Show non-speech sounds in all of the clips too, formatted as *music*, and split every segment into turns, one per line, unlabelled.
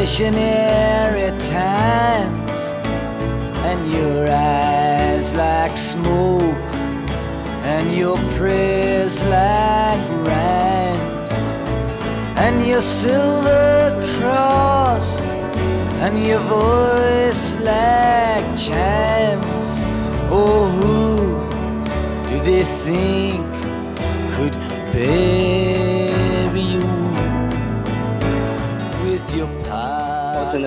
missionary times, and your eyes like smoke, and your prayers like rhymes, and your silver cross, and your voice like chimes. Oh, who do they think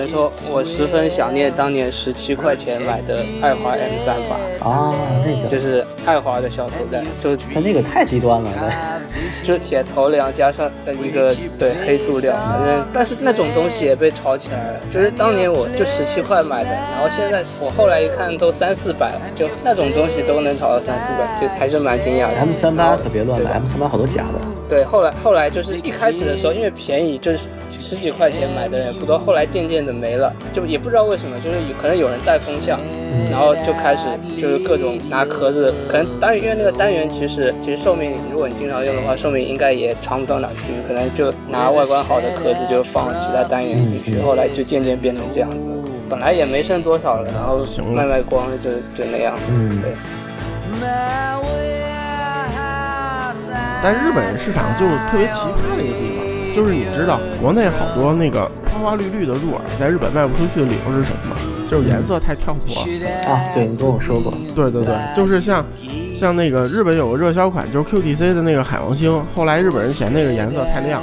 我说，我十分想念当年十七块钱买的爱华 M 三八，
啊，那个
就是爱华的小头带，就
它那个太低端了，*laughs*
就铁头梁加上的一个对黑塑料，反正，但是那种东西也被炒起来了。就是当年我就十七块买的，然后现在我后来一看都三四百了，就那种东西都能炒到三四百，就还是蛮惊讶的。
M 三八可别乱买，M 三八好多假的。
对，后来后来就是一开始的时候，因为便宜，就是十几块钱买的人不多，后来渐渐的没了，就也不知道为什么，就是有可能有人带风向，然后就开始就是各种拿壳子，可能单元因为那个单元其实其实寿命，如果你经常用的话，寿命应该也长不到哪去，可能就拿外观好的壳子就放其他单元进去，后来就渐渐变成这样子。本来也没剩多少了，然后卖卖光就就那样。
嗯
对。
但日本市场就特别奇葩的一个地方，就是你知道国内好多那个花花绿绿的入耳，在日本卖不出去的理由是什么吗？就是颜色太跳脱。
啊，对你跟我说过，
对对对，就是像像那个日本有个热销款，就是 QTC 的那个海王星，后来日本人嫌那个颜色太亮，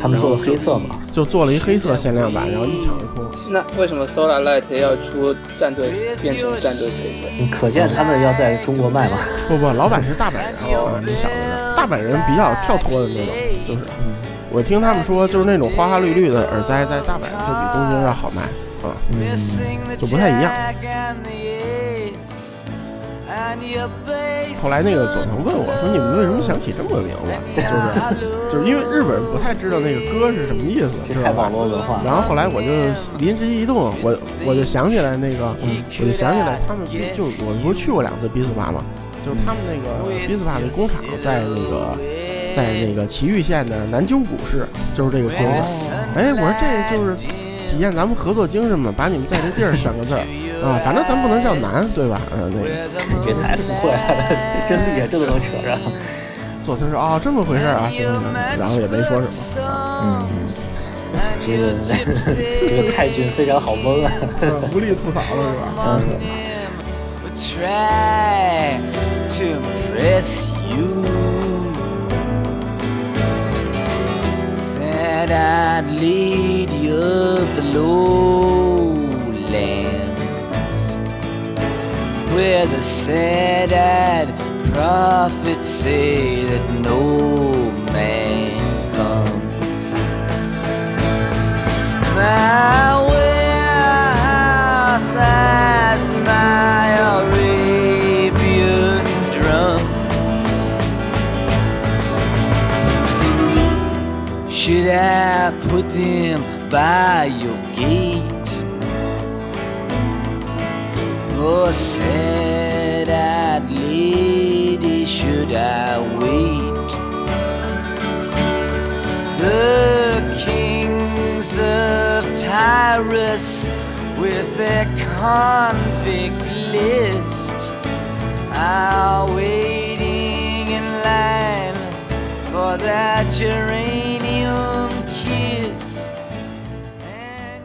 他们做的黑色嘛，
就做了一黑色限量版，然后一抢而空。
那为什么 Solar Light 要出战队变成战队配色？
可见他们要在中国卖嘛。
不不，老板是大阪人啊，你小子呢？大阪人比较跳脱的那种，就是，嗯我听他们说，就是那种花花绿绿的耳塞，在大阪就比东京要好卖啊。
嗯就
不太一样后来那个佐藤问我说：“你们为什么想起这么个名字？就是就是因为日本人不太知道那个歌是什么意思，
这 *laughs* 太
知道吧
网？络文化。
然后后来我就临时一动，我我就想起来那个，我就想起来他们就我不是去过两次比斯巴嘛，就是他们那个比斯巴的工厂在那个在那个埼玉县的南鸠谷市，就是这个村子。哎，我说这就是体现咱们合作精神嘛，把你们在这地儿选个字儿啊，反正咱不能叫南，对吧？嗯，那个
这太不会了，真厉害，这都能扯上。
佐藤说哦这么回事啊，行行行，然后也没说什么。
嗯，这个这个泰军非常好蒙啊。
嗯 *laughs* 无力吐槽了是吧？
嗯，
the sad-eyed prophets say that no man comes. My warehouse has my Arabian drums. Should I put them by your gate? Or sad-eyed The kings of Tyrus with their convict list are waiting in line for that geranium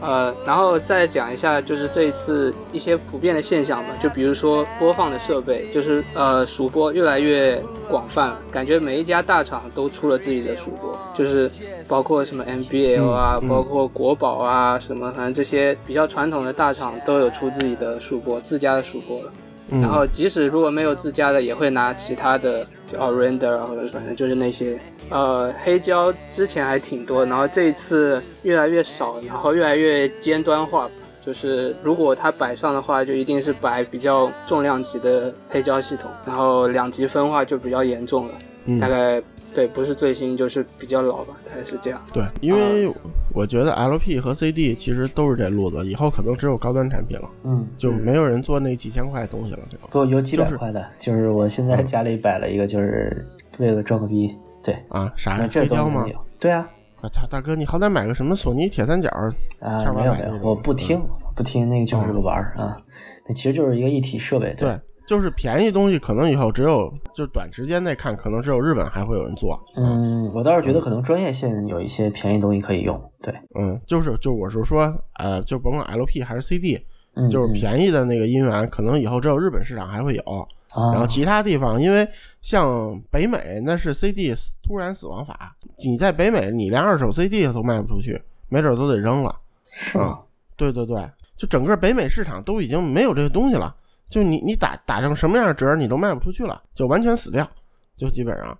呃，然后再讲一下，就是这一次一些普遍的现象吧，就比如说播放的设备，就是呃数播越来越广泛了，感觉每一家大厂都出了自己的数播，就是包括什么 MBL 啊，包括国宝啊，什么反正这些比较传统的大厂都有出自己的数播，自家的数播了。然后即使如果没有自家的，也会拿其他的，就 Orender 啊，或者反正就是那些，呃，黑胶之前还挺多，然后这一次越来越少，然后越来越尖端化，就是如果它摆上的话，就一定是摆比较重量级的黑胶系统，然后两极分化就比较严重了，
嗯。
大概对，不是最新就是比较老吧，大概是这样。
对，因为我觉得 LP 和 CD 其实都是这路子，以后可能只有高端产品了，
嗯，
就没有人做那几千块的东西了，对吧？
不有几百块的，就是我现在家里摆了一个，就是为了装个逼，
对
啊，啥呀？
那这
黑胶吗
都能？有。对啊，
我操，大哥，你好歹买个什么索尼铁三角
啊，没有没有，我不听不听，那个就是个玩儿啊，那其实就是一个一体设备。
对，就是便宜东西，可能以后只有就短时间内看，可能只有日本还会有人做。
嗯，我倒是觉得可能专业线有一些便宜东西可以用。对，
嗯，就是就我是说，呃，就甭管 LP 还是 CD，
嗯，
就是
嗯
便宜的那个音源，可能以后只有日本市场还会有。
啊，
然后其他地方，因为像北美那是 CD 突然死亡法，你在北美你连二手 CD 都卖不出去，没准都得扔了。
是吗？
对对对，就整个北美市场都已经没有这个东西了，就你你打打成什么样的折，你都卖不出去了，就完全死掉，就基本上，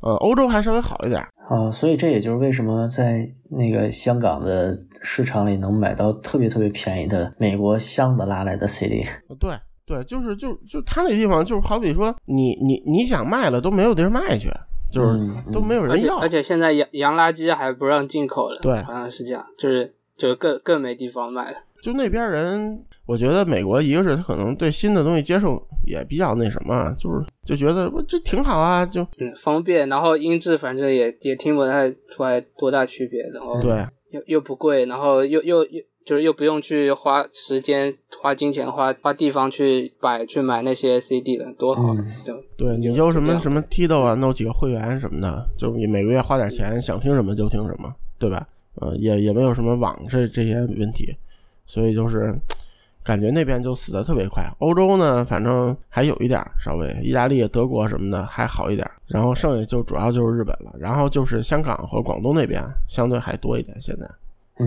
呃，欧洲还稍微好一点，
啊，所以这也就是为什么在那个香港的市场里能买到特别特别便宜的美国香的拉来的 CD。*laughs*
对对，就是就就他那地方，就是好比说你你你想卖了都没有地儿卖去，就是
嗯
都没有
而且
人要，
而且现在洋洋垃圾还不让进口了，
对
好像是这样，就是就更更没地方卖了。
就那边人，我觉得美国一个是他可能对新的东西接受也比较那什么，就是就觉得我这挺好啊，就
嗯，方便，然后音质反正也也听不太出来多大区别，然后
对
又又不贵，然后又又又就是又不用去花时间、花金钱、花花地方去摆去买那些 CD 了，多好！
对，你就什么什么 Tido 啊，弄几个会员什么的，就你每个月花点钱，想听什么就听什么，对吧？呃，也也没有什么网这这些问题，所以就是感觉那边就死的特别快。欧洲呢，反正还有一点儿稍微，意大利、德国什么的还好一点儿，然后剩下就主要就是日本了，然后就是香港和广东那边相对还多一点，现在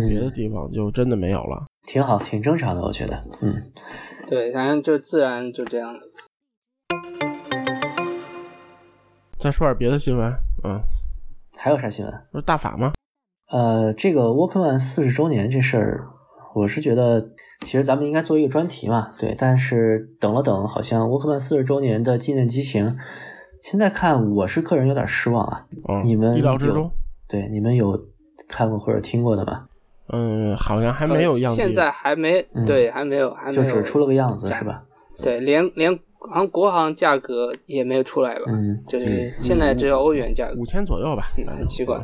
别的
嗯，
地方就真的没有了。
挺好，挺正常的，我觉得。嗯，
对，反正就自然就这样了。
再说点别的新闻，嗯，
还有啥新闻？
不是大法吗？
呃，这个 Walkman 四十周年这事儿，我是觉得其实咱们应该做一个专题嘛，对。但是等了等，好像 Walkman 四十周年的纪念机型，现在看我是个人有点失望啊。
嗯，
你们
意料之中。
对，你们有看过或者听过的吗？
嗯，好像还没有样机。
呃现在还没
嗯
对，还没有，还没有就
只出了个样子是吧？
对，连连好像国行价格也没有出来吧？
嗯，
就是现在只有欧元价格，
五千左右吧，
嗯，很奇怪。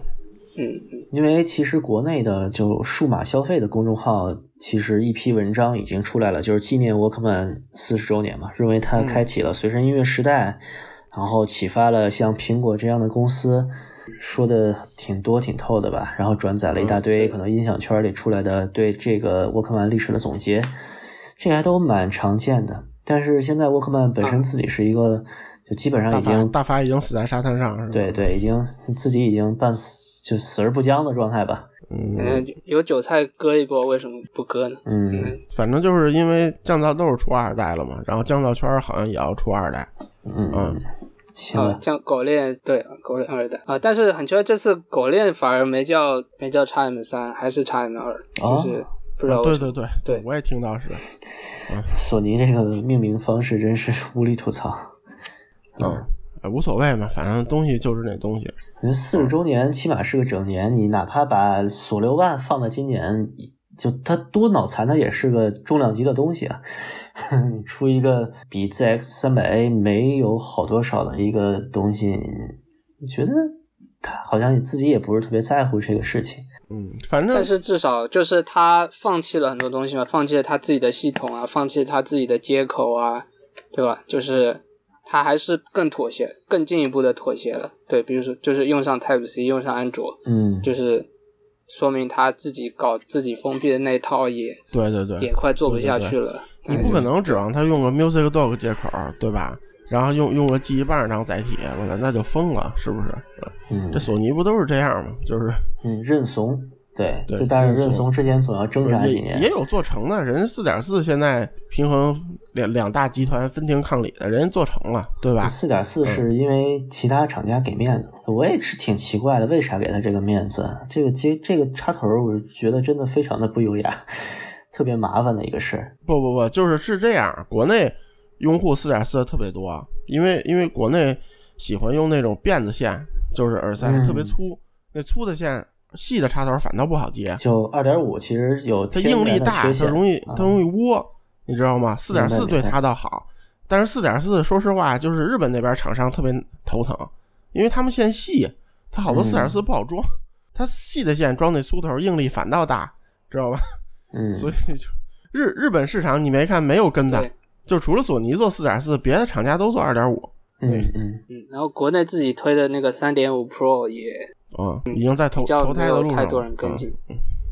嗯嗯，
因为其实国内的就数码消费的公众号，其实一批文章已经出来了，就是纪念 Walkman 四十周年嘛，认为它开启了随身音乐时代，然后启发了像苹果这样的公司，说的挺多挺透的吧，然后转载了一大堆可能音响圈里出来的对这个 Walkman 历史的总结，这还都蛮常见的。但是现在 Walkman 本身自己是一个，就基本上已经
大发已经死在沙滩上，是吧？
对对，已经自己已经半死就死而不僵的状态吧。
嗯，
嗯，有韭菜割一波，为什么不割呢？
嗯，
反正就是因为降噪豆出二代了嘛，然后降噪圈好像也要出二代，
嗯
嗯，
啊
行吧，，
像狗链对狗链二代啊，但是很奇怪，这次狗链反而没叫没叫叉 M 三，还是叉 M 二，
哦
就是不知道。
对对对
对
我也听到是，嗯
索尼这个命名方式真是无力吐槽。
嗯，呃无所谓嘛，反正东西就是那东西，
我觉得四十周年起码是个整年，你哪怕把索六万放到今年，就它多脑残，它也是个重量级的东西啊。*laughs* 你出一个比 ZX 三百 A 没有好多少的一个东西，你觉得他好像自己也不是特别在乎这个事情。
嗯，反正
但是至少就是他放弃了很多东西嘛，放弃了他自己的系统啊，放弃了他自己的接口啊，对吧？就是他还是更妥协，更进一步的妥协了。对，比如说就是用上 Type C，用上安卓，
嗯，
就是说明他自己搞自己封闭的那一套也
对对对，
也快做不下
对对
去了。
你不可能指望他用个 Music Dog 接口，对吧？然后用用个记忆棒当载体，我操，那就疯了，是不是？
嗯
这索尼不都是这样吗？就是
嗯，认怂，对，
对
这但是
认怂
之前总要挣扎几年。
也也有做成的，人家四点四现在平衡两两大集团分庭抗礼的，人做成了，对吧？
四点四是因为其他厂家给面子，我也是挺奇怪的，为啥给他这个面子？这个接这个插头，我觉得真的非常的不优雅，*laughs* 特别麻烦的一个事儿。
不不不，就是是这样，国内用户四点四的特别多，因为因为国内喜欢用那种辫子线，就是耳塞、
嗯
特别粗，那粗的线细的插头反倒不好接，
就二点五其实有
它应力大，它，容易
啊
它容易窝，你知道吗？四点四对它倒好，但是四点四说实话，就是日本那边厂商特别头疼，因为他们线细，它好多四点四不好装，它细的线装那粗头，应力反倒大，知道吧？
嗯，*laughs*
所以就日日本市场你没看没有跟的，就除了索尼做四点四，别的厂家都做二点五，
嗯嗯
嗯，然后国内自己推的那个三点五 Pro 也
嗯，已经在投
比较没
投胎的路上
太多人跟进。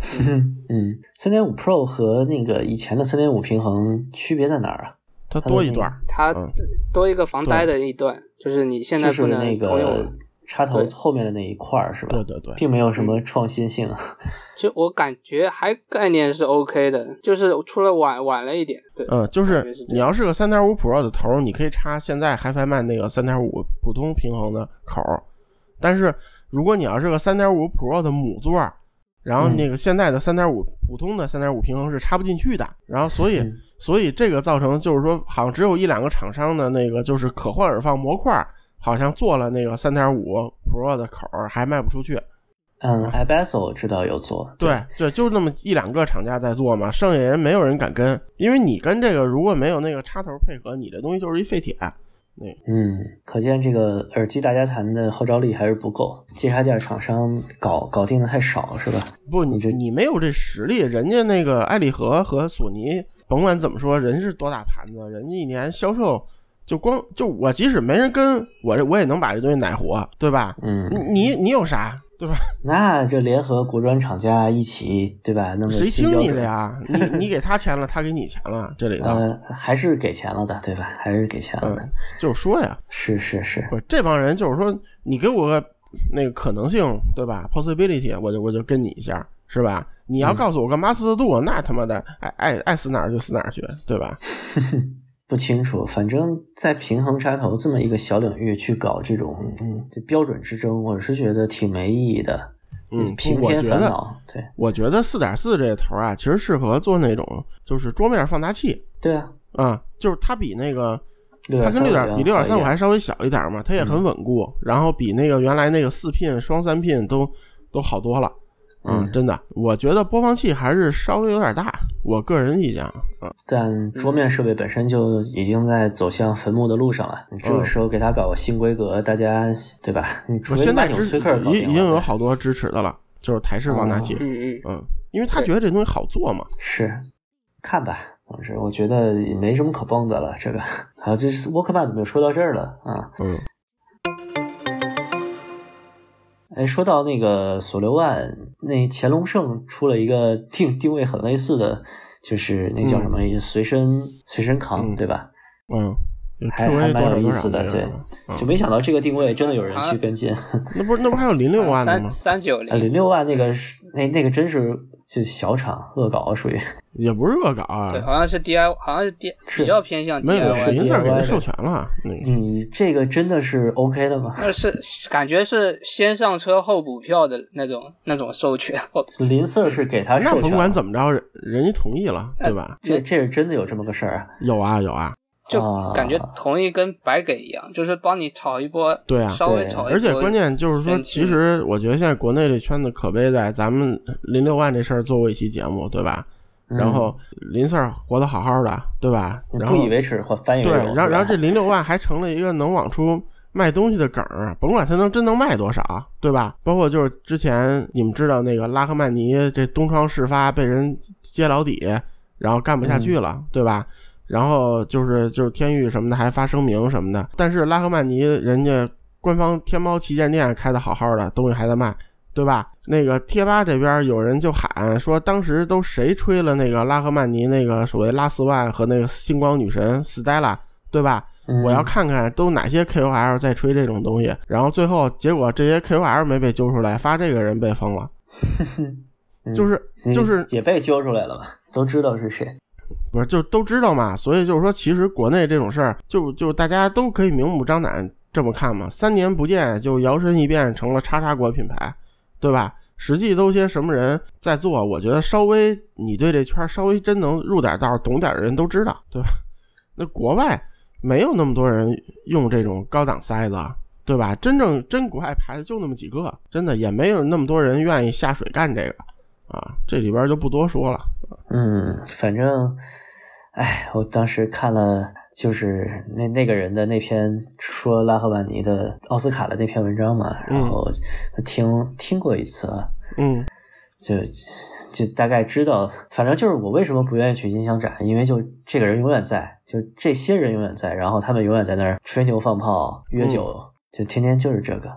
*laughs*
嗯，三点五 Pro 和那个以前的三点五平衡区别在哪儿啊？
它多一段儿，
它
嗯
多一个防呆的一段，就是你现在
是
不能
那
通用
个。插头后面的那一块儿是吧？
对对对，
并没有什么创新性啊。*laughs*
其实我感觉还概念是 OK 的，就是出了晚晚了一点。对，
嗯，就是你要是个三点五 Pro 的头儿，你可以插现在 HiFi 那个三点五普通平衡的口儿，但是如果你要是个三点五 Pro 的母座儿，然后
嗯
那个现在的三点五普通的三点五平衡是插不进去的，然后所以
嗯
所以这个造成就是说，好像只有一两个厂商的那个就是可换耳放模块儿，好像做了那个三点五 Pro 的口儿，还卖不出去。
嗯 i b e s o 知道有做，
对对，就那么一两个厂家在做嘛，剩下人没有人敢跟，因为你跟这个如果没有那个插头配合，你这东西就是一废铁。
嗯，可见这个耳机大家谈的号召力还是不够，接插件厂商搞搞定的太少，是吧？
不，你
这
你没有这实力，人家那个爱立和和索尼，甭管怎么说，人是多大盘子，人家一年销售就光就我即使没人跟我这我也能把这东西奶活，对吧？
嗯，
你你你有啥，对吧？*laughs*
那这联合国专厂家一起，对吧？那么
谁听你的呀？你 *laughs* 你给他钱了，他给你钱了，这里头、
呃，还是给钱了的，对吧？还是给钱了的，
嗯就是说呀，
是是是，
不，这帮人就是说，你给我个那个可能性，对吧？possibility，我就我就跟你一下，是吧？你要告诉我个马斯度，那他妈的爱爱爱死哪儿就死哪儿去，对吧？*laughs*
不清楚，反正在平衡插头这么一个小领域去搞这种嗯这标准之争，我是觉得挺没意义的，
嗯，
平添烦恼。对
我觉得四点四这头啊，其实适合做那种就是桌面放大器
对啊，
啊、就是它比那个它跟六点比六点三五还
还
稍微小一点嘛，它也很稳固，然后比那个原来那个四 pin 双三 pin 都都好多了。嗯，
嗯
真的，我觉得播放器还是稍微有点大，我个人意见啊。嗯，
但桌面设备本身就已经在走向坟墓的路上了。你这个时候给它搞个新规格，大家对吧？你除非
现在支
马纽崔克搞
已已经有好多支持的了，就是台式放大器。
嗯嗯，
嗯，因为他觉得这东西好做嘛。
是看吧。总之，我觉得也没什么可蹦的了。这个好，这是沃克曼怎么又说到这儿了啊？
嗯
哎，说到那个索六万，那乾隆盛出了一个定定位很类似的，就是那叫什么、随身随身扛，
嗯
对吧？
嗯，
还还蛮有意思的，对就没想到这个定位真的有人去跟进。*laughs*
那不是那不还有零六万的吗
三？三九零
六万那个是那那个真是就小厂恶搞，属于
也不是恶搞啊
对，，好像是 DI，好像是 D
是
比较偏向
没有，是
DIY 的。
银色给他授权了。
你这个真的是 OK 的吗？
那是感觉是先上车后补票的那种那种授权，
林 Sir 是给他授权
那甭管，怎么着，人人家同意了，
呃
对吧？
这这是真的有这么个事儿啊？
有啊有啊，
就
啊
感觉同意跟白给一样，就是帮你炒一波，
对啊
稍微炒一波，
而且关键就是说，其实我觉得现在国内这圈子可悲在咱们零六万这事儿做过一期节目，对吧？然后林 Sir 活得好好的，对吧？然后
嗯不以为耻或翻译
对，
为荣
然后然后这零六万还成了一个能往出卖东西的梗儿，甭管他能真能卖多少，对吧？包括就是之前你们知道那个拉赫曼尼这东窗事发被人揭老底，然后干不下去了，
嗯
对吧？然后就是就是天域什么的还发声明什么的，但是拉赫曼尼人家官方天猫旗舰店开的好好的，东西还在卖，对吧？那个贴吧这边有人就喊说，当时都谁吹了那个拉赫曼尼那个所谓拉四万和那个星光女神 Stella，对吧？
嗯
我要看看都哪些 KOL 在吹这种东西，然后最后结果这些 KOL 没被揪出来，发这个人被封了，
嗯 *laughs*
就是就是
也被揪出来了吧？都知道是谁。
不是就都知道嘛？所以就是说，其实国内这种事儿，就就大家都可以明目张胆这么看嘛。三年不见就摇身一变成了叉叉国品牌，对吧？实际都些什么人在做？我觉得稍微你对这圈稍微真能入点道、懂点的人都知道，对吧？那国外没有那么多人用这种高档塞子，对吧？真正真国外牌子就那么几个，真的也没有那么多人愿意下水干这个啊。这里边就不多说了。
嗯，反正，哎，我当时看了就是那那个人的那篇说拉赫曼尼的奥斯卡的那篇文章嘛，然后听听过一次，
嗯。
就就大概知道，反正就是我为什么不愿意去音响展，因为就这个人永远在，就这些人永远在，然后他们永远在那儿吹牛放炮、约酒，就天天就是这个。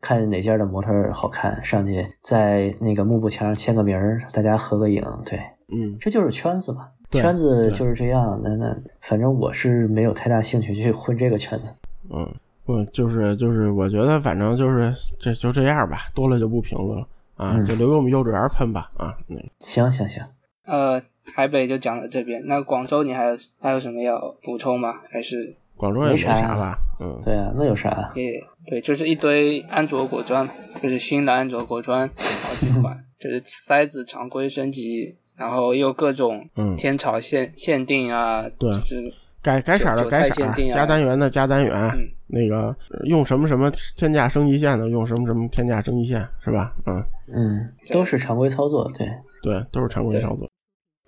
看哪家的模特好看，上去在那个幕布墙上签个名儿，大家合个影，对，
嗯
这就是圈子嘛。圈子就是这样，那那反正我是没有太大兴趣去混这个圈子。
嗯，不就是就是，我觉得反正就是这就这样吧，多了就不评论了啊，
嗯
就留给我们幼稚园喷吧啊。那
行行行，
呃，台北就讲到这边，那广州你还有还有什么要补充吗？还是
广州也没
没啥
啥吧，嗯
对啊，那有啥？
也对，就是一堆安卓果砖，就是新的安卓果砖好几款，*laughs* 就是塞子常规升级，然后又各种
嗯，
天朝限限定啊，
对
就是
改改色的改色加单元的加单元，
嗯
那个呃用什么什么天价升级线的用什么什么天价升级线是吧？嗯，
嗯，都是常规操作，对。
对，都是常规操作。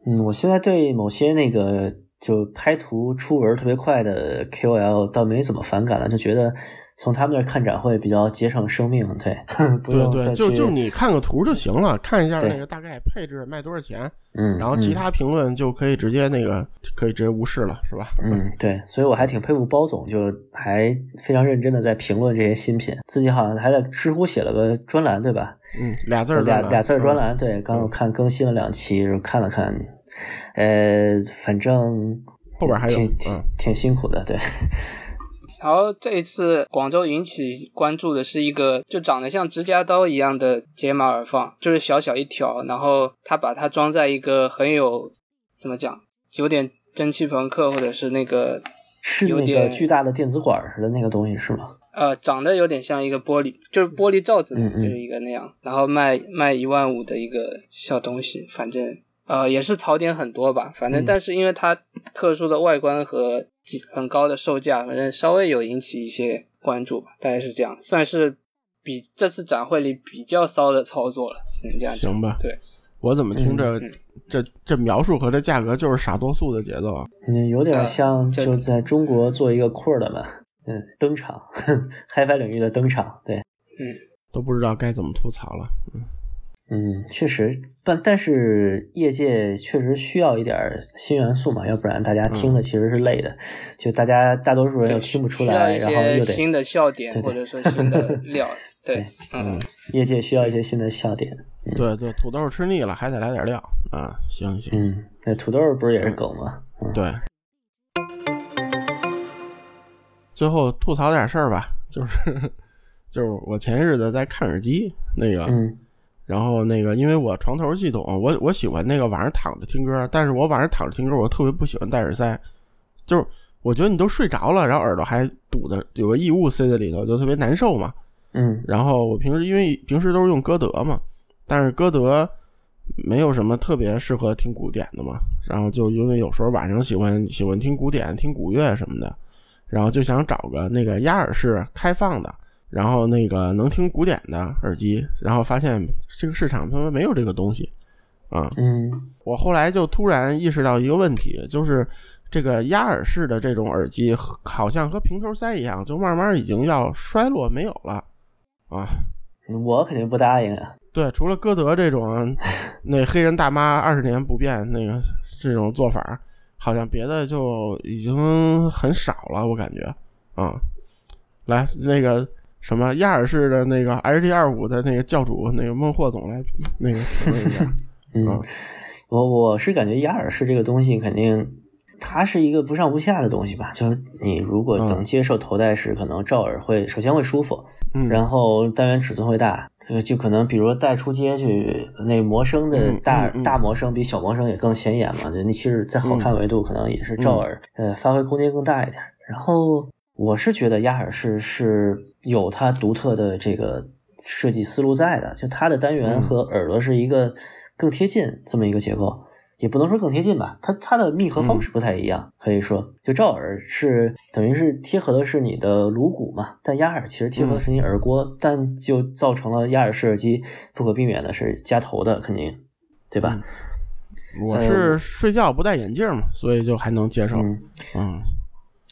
嗯，我现在对某些那个就拍图出文特别快的 KOL 倒没怎么反感了，就觉得从他们那看展会比较节省生命，对，*laughs* 不
对对，就就你看个图就行了，看一下那个大概配置卖多少钱，
嗯，
然后其
嗯
他评论就可以直接那个可以直接无视了，是吧？*laughs*
嗯，对，所以我还挺佩服包总，就还非常认真的在评论这些新品，自己好像还在知乎写了个专栏，对吧？
嗯，俩字儿
俩俩字儿专
嗯
栏，对，刚我看更新了两期，然后看了看，呃，反正
后边还有
挺
嗯
挺辛苦的，对，*laughs*
然后这一次广州引起关注的是一个就长得像指甲刀一样的解码耳放，就是小小一条，然后他把它装在一个很有怎么讲，有点蒸汽朋克或者是那个
是那个
有点
巨大的电子管似的那个东西是吗？
呃长得有点像一个玻璃，就是玻璃罩子嘛，
嗯嗯
就是一个那样，然后卖卖一万五的一个小东西，反正呃也是槽点很多吧，反正
嗯
但是因为它特殊的外观和几很高的售价，反正稍微有引起一些关注吧，大概是这样，算是比这次展会里比较骚的操作了，嗯，这样
行吧？
对，
我怎么听着
嗯
这这描述和这价格就是傻多素的节奏啊？
嗯，有点
呃
像就在中国做一个库尔的嘛，嗯，登场，*laughs* HiFi 领域的登场，对，嗯
都不知道该怎么吐槽了。
嗯，确实，但但是业界确实需要一点新元素嘛，要不然大家听的其实是累的，就大家大多数人又听不出来，然后又得
新的笑点
对对
或者说 *laughs* 新的料，对
对，
嗯。
业界需要一些新的笑点。
对对，土豆吃腻了还得来点料啊！行行，
嗯，那土豆不是也是梗吗？嗯，
对。最后吐槽点事儿吧，就是 *laughs* 就是我前日子在看耳机那个，
嗯
然后那个因为我床头系统，我我喜欢那个晚上躺着听歌，但是我晚上躺着听歌，我特别不喜欢戴耳塞，就是我觉得你都睡着了，然后耳朵还堵的有个异物塞在里头，就特别难受嘛。
嗯
然后我平时因为平时都是用歌德嘛，但是歌德没有什么特别适合听古典的嘛，然后就因为有时候晚上喜欢喜欢听古典、听古乐什么的，然后就想找个那个压耳式开放的，然后那个能听古典的耳机，然后发现这个市场他们没有这个东西啊，
嗯
我后来就突然意识到一个问题，就是这个压耳式的这种耳机，好像和平头塞一样，就慢慢已经要衰落没有了啊。
嗯，我肯定不答应啊。
对，除了歌德这种那黑人大妈二十年不变那个这种做法，好像别的就已经很少了，我感觉啊。来，那个什么亚尔式的那个 HD 二五的那个教主那个孟获总来那个评论一下。*laughs*
嗯
啊，
我我是感觉压耳式这个东西肯定。它是一个不上不下的东西吧，就是你如果能
嗯
接受头戴式，可能罩耳会首先会舒服，
嗯，
然后单元尺寸会大，呃就可能比如说带出街去，那魔声的
嗯
大、大魔声比小魔声也更显眼嘛，就你其实，在好看维度可能也是
嗯
照耳，呃，发挥空间更大一点。然后我是觉得压耳式是有它独特的这个设计思路在的，就它的单元
嗯
和耳朵是一个更贴近这么一个结构。也不能说更贴近吧，它它的密合
嗯
方式不太一样，可以说就罩耳是等于是贴合的是你的颅骨嘛，但压耳其实贴合的是你耳郭，但就造成了压耳式耳机不可避免的是夹头的，肯定，对吧？
我是睡觉不戴眼镜嘛，所以就还能接受。
嗯，
嗯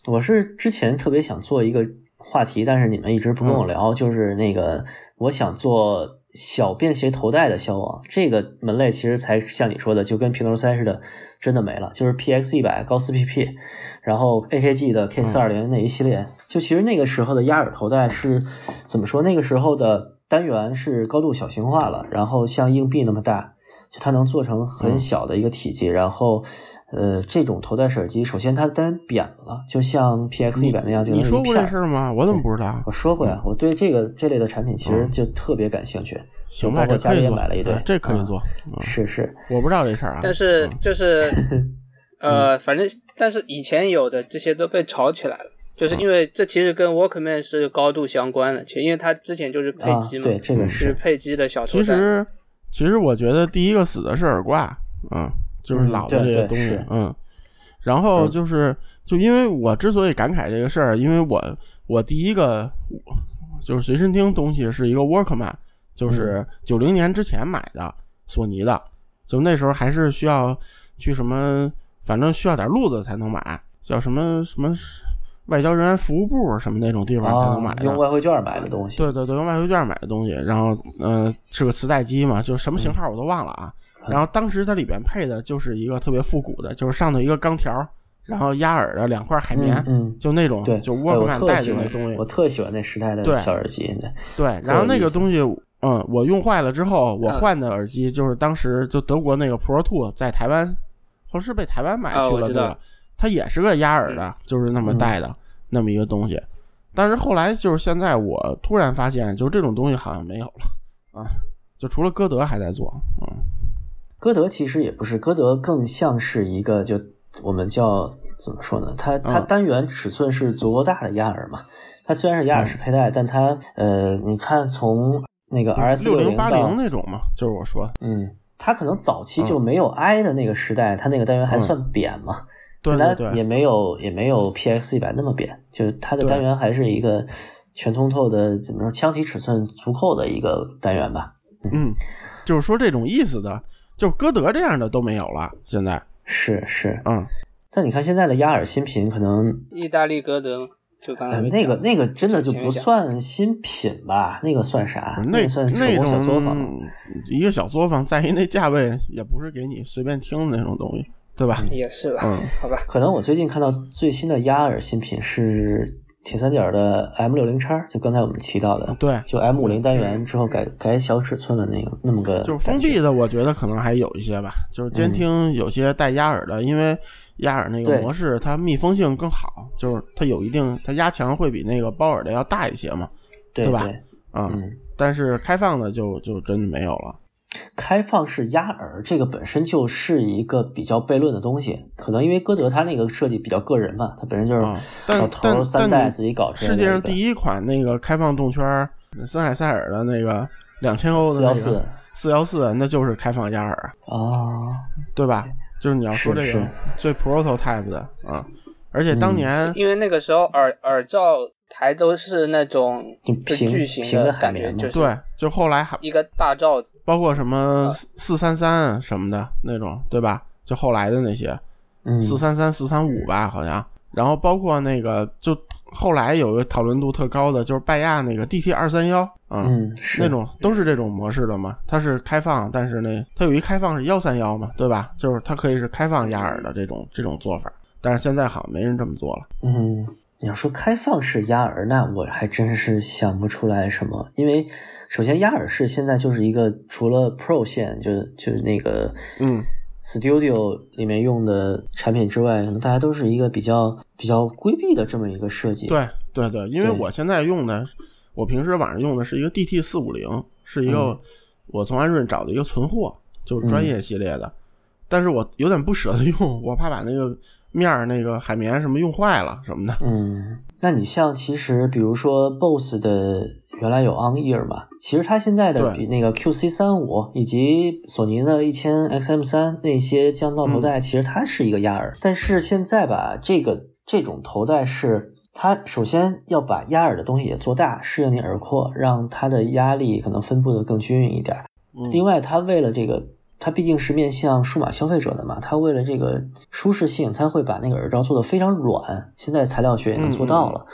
我是之前特别想做一个话题，但是你们一直不跟我聊，就是那个我想做小便携头戴的消亡这个门类，其实才像你说的，就跟平头塞似的，真的没了。就是 PX 一百高斯 PP，然后 AKG 的 K 四二零那一系列，就其实那个时候的压耳头戴是怎么说？那个时候的单元是高度小型化了，然后像硬币那么大，就它能做成很小的一个体积，然后。呃，这种头戴式耳机，首先它单扁了，就像 PX 一百那样，就
你说过这
事
儿吗？我怎么不知道？
我说过呀，我对这个这类的产品其实就特别感兴趣。
行吧，
这家里也买了一堆，
这可以做。
是是，
我不知道这事儿啊。
但是就是 *laughs* 呃，反正但是以前有的这些都被炒起来了，就是因为这其实跟 Walkman 是高度相关的，其实因为它之前就是配机嘛，
对这个
是配机的小头
戴。其实其实我觉得第一个死的是耳挂，嗯，就是老的这些东西，嗯。然后就是，就因为我之所以感慨这个事儿，因为我我第一个就是随身听东西是一个 Walkman，就是九零年之前买的索尼的，就那时候还是需要去什么，反正需要点路子才能买，叫什么什么外交人员服务部什么那种地方才能买的，
用外汇券买的东西。
对对对，用外汇券买的东西。然后嗯，是个磁带机嘛，就什么型号我都忘了啊。然后当时它里边配的就是一个特别复古的，就是上头一个钢条，然后压耳的两块海绵，
嗯，
就那种，
对，
就沃克曼带的那东西，
我特喜欢那时代的小耳机，
对，然后那个东西，嗯，我用坏了之后，我换的耳机就是当时就德国那个 Pro Two，在台湾，或是被台湾买去了，对吧？它也是个压耳的，就是那么带的那么一个东西，但是后来就是现在我突然发现，就这种东西好像没有了啊，就除了歌德还在做，嗯。
歌德其实也不是，歌德更像是一个，就我们叫怎么说呢？它它单元尺寸是足够大的压耳嘛。它虽然是压耳式佩戴，但它呃，你看从那个 R S
六零八零那种嘛，就是我说，
嗯，它可能早期就没有 I 的那个时代，它那个单元还算扁嘛，
对对对，
也没有也没有 P X 一百那么扁，就是它的单元还是一个全通透的，怎么说，腔体尺寸足够的一个单元吧。
嗯，就是说这种意思的。就歌德这样的都没有了，现在
是是，
嗯，
但你看现在的压耳新品，可能
意大利歌德就刚才
那个那个真的就不算新品吧？那个算啥？
那
算那
种
作坊，
一个小作坊，在于那价位也不是给你随便听的那种东西，对吧？
也是吧，
嗯，
好吧。
可能我最近看到最新的压耳新品是。铁三角的 M 六零叉，就刚才我们提到的，
对，
就 M 五零单元之后改改小尺寸的那个那么个，
就是封闭的，我觉得可能还有一些吧。就是监听有些带压耳的，因为压耳那个模式它密封性更好，就是它有一定它压强会比那个包耳的要大一些嘛，
对
吧？嗯，但是开放的就就真的没有了。
开放式压耳这个本身就是一个比较悖论的东西，可能因为歌德他那个设计比较个人嘛，他本身就是
老
头三代自己搞
出来世界上第一款那个开放动圈森海塞尔的那个两千欧的那个四幺四。四幺四，那就是开放压耳。
啊，
对吧？就是你要说这个最 prototype 的啊，而且当年
因为那个时候耳耳罩。台都是那种巨型
的
感觉，就是
对，就后来还
一个大罩子，
包括什么四三三什么的那种，对吧？就后来的那些，四三三、四三五吧，好像。然后包括那个，就后来有个讨论度特高的，就是拜亚那个 DT 二三幺，
嗯，
那种都是这种模式的嘛。它是开放，但是那它有一开放是幺三幺嘛，对吧？就是它可以是开放压耳的这种这种做法，但是现在好像没人这么做了，
嗯。你要说开放式压耳，那我还真是想不出来什么。因为首先压耳式现在就是一个除了 Pro 线，就是就是那个
嗯
Studio 里面用的产品之外，可能大家都是一个比较比较规避的这么一个设计。
对对对，因为我现在用的，我平时晚上用的是一个 DT 四五零，是一个我从安润找的一个存货，就是专业系列的。但是我有点不舍得用，我怕把那个。面儿那个海绵什么用坏了什么的，
嗯，那你像其实比如说 BOSS 的原来有 On Ear 嘛，其实它现在的比那个 QC 三五以及索尼的一千 XM 三那些降噪头戴，其实它是一个压耳，但是现在吧，这个这种头戴是它首先要把压耳的东西也做大，适应你耳廓，让它的压力可能分布的更均匀一点。另外，它为了这个它毕竟是面向数码消费者的嘛，它为了这个舒适性，它会把那个耳罩做的非常软。现在材料学也能做到了。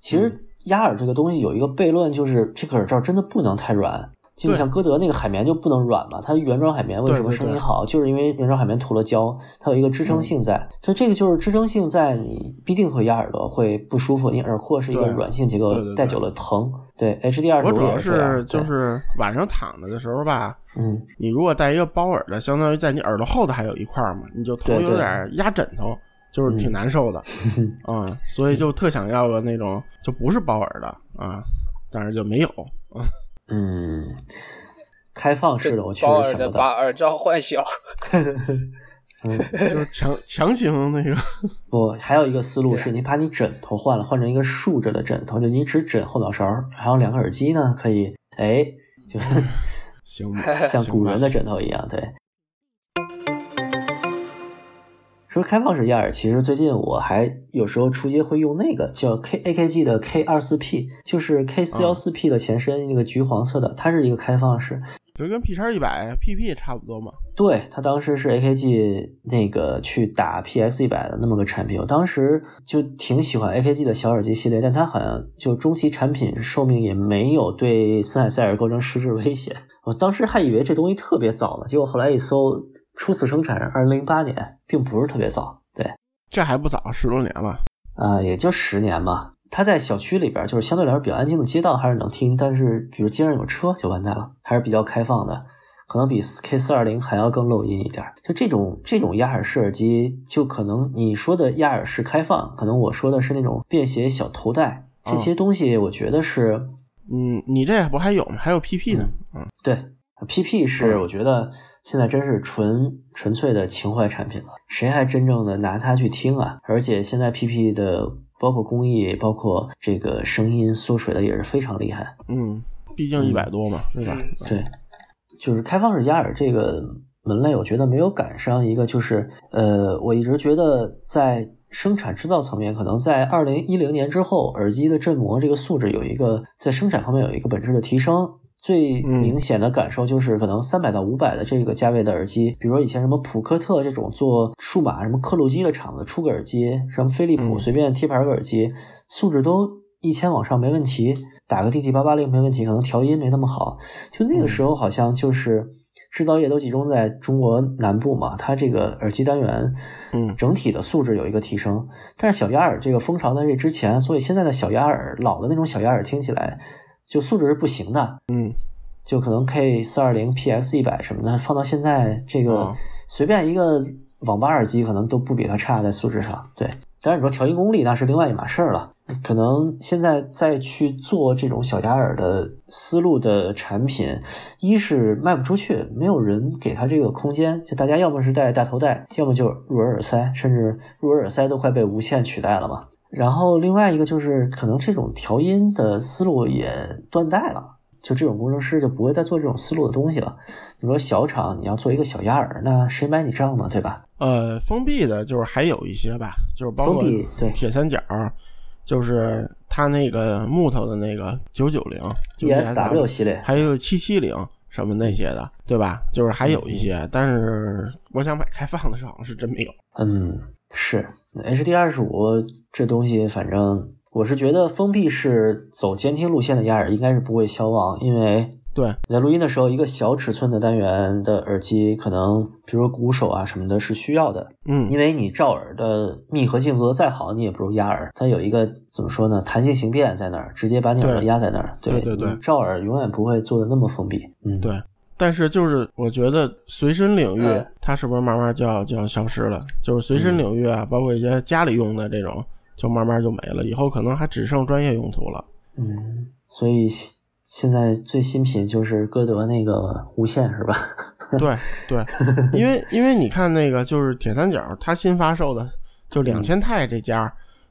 其实压耳这个东西有一个悖论，就是这个耳罩真的不能太软。就像歌德那个海绵就不能软嘛，它原装海绵为什么声音好，就是因为原装海绵涂了胶，它有一个支撑性在。所以这个就是支撑性在，你必定会压耳朵，会不舒服。你耳廓是一个软性结构，戴久了疼。对，H D R
我主要是就是晚上躺着的时候吧，
嗯，
你如果戴一个包耳的，相当于在你耳朵后头还有一块嘛，你就头有点压枕头，就是挺难受的啊。*laughs* 所以就特想要个那种就不是包耳的啊，但是就没有啊。*laughs*
嗯，开放式的我确实想不到。
把耳罩 *laughs* 换小，*laughs*
嗯，*laughs*
就是强强行那个。
不，还有一个思路是，你把你枕头换了，换成一个竖着的枕头，就你只枕后脑勺，还有两个耳机呢，可以，哎，就是
行，
像古人的枕头一样，对。说开放式压耳，其实最近我还有时候出街会用那个叫 K A K G 的 K 二四 P，就是 K 四幺四 P 的前身，那个橘黄色的，它是一个开放式，
就跟 P 叉一百 P P 差不多嘛。
对，它当时是 A K G 那个去打 P X 一百的那么个产品，我当时就挺喜欢 A K G 的小耳机系列，但它好像就中期产品寿命也没有对森海塞尔构成实质威胁，我当时还以为这东西特别早呢，结果后来一搜。初次生产是二零零八年，并不是特别早。对，
这还不早，十多年了。
啊，也就十年吧。它在小区里边，就是相对来说比较安静的街道还是能听，但是比如街上有车就完蛋了。还是比较开放的，可能比 K 四二零还要更漏音一点。就这种这种压耳式耳机，就可能你说的压耳式开放，可能我说的是那种便携小头戴这些东西，我觉得是，
嗯，你这不还有吗？还有 PP 呢？嗯，
对。PP 是我觉得现在真是纯纯粹的情怀产品了，谁还真正的拿它去听啊？而且现在 PP 的包括工艺，包括这个声音缩水的也是非常厉害。
嗯，毕竟一百多嘛，对吧？
对，就是开放式压耳这个门类，我觉得没有赶上一个，就是呃，我一直觉得在生产制造层面，可能在二零一零年之后，耳机的振膜这个素质有一个在生产方面有一个本质的提升。最明显的感受就是，可能三百到五百的这个价位的耳机，比如说以前什么普克特这种做数码什么刻录机的厂子出个耳机，什么飞利浦随便贴牌个耳机，素质都一千往上没问题，打个 DT 八八零没问题，可能调音没那么好。就那个时候好像就是制造业都集中在中国南部嘛，它这个耳机单元，
嗯，
整体的素质有一个提升。但是小鸭耳这个风潮在这之前，所以现在的小鸭耳，老的那种小鸭耳听起来。就素质是不行的，
嗯，
就可能 K 四二零 PX 一百什么的，放到现在这个随便一个网吧耳机，可能都不比它差在素质上。对，当然你说调音功力那是另外一码事儿了。可能现在再去做这种小鸭耳的思路的产品，一是卖不出去，没有人给他这个空间，就大家要么是戴大头戴，要么就入耳耳塞，甚至入耳耳塞都快被无线取代了嘛。然后另外一个就是，可能这种调音的思路也断代了，就这种工程师就不会再做这种思路的东西了。你说小厂你要做一个小鸭耳，那谁买你账呢？对吧？
呃，封闭的就是还有一些吧，就是包括铁三角，就是它那个木头的那个九九零
E S W 系列，
还有七七零什么那些的，对吧？就是还有一些，但是我想买开放的时候，好像是真没有。
嗯。是 H D 二十五这东西，反正我是觉得封闭式走监听路线的压耳应该是不会消亡，因为
对。
你在录音的时候，一个小尺寸的单元的耳机，可能比如鼓手啊什么的是需要的，
嗯，
因为你罩耳的密合性做的再好，你也不如压耳，它有一个怎么说呢，弹性形变在那儿，直接把你耳朵压在那儿，
对对对，
罩耳永远不会做的那么封闭，嗯，
对。但是就是我觉得随身领域它是不是慢慢就要就要消失了？就是随身领域啊，包括一些家里用的这种，就慢慢就没了。以后可能还只剩专业用途了。
嗯，所以现在最新品就是歌德那个无线是吧？*laughs*
对对，因为因为你看那个就是铁三角，它新发售的就两千钛这家。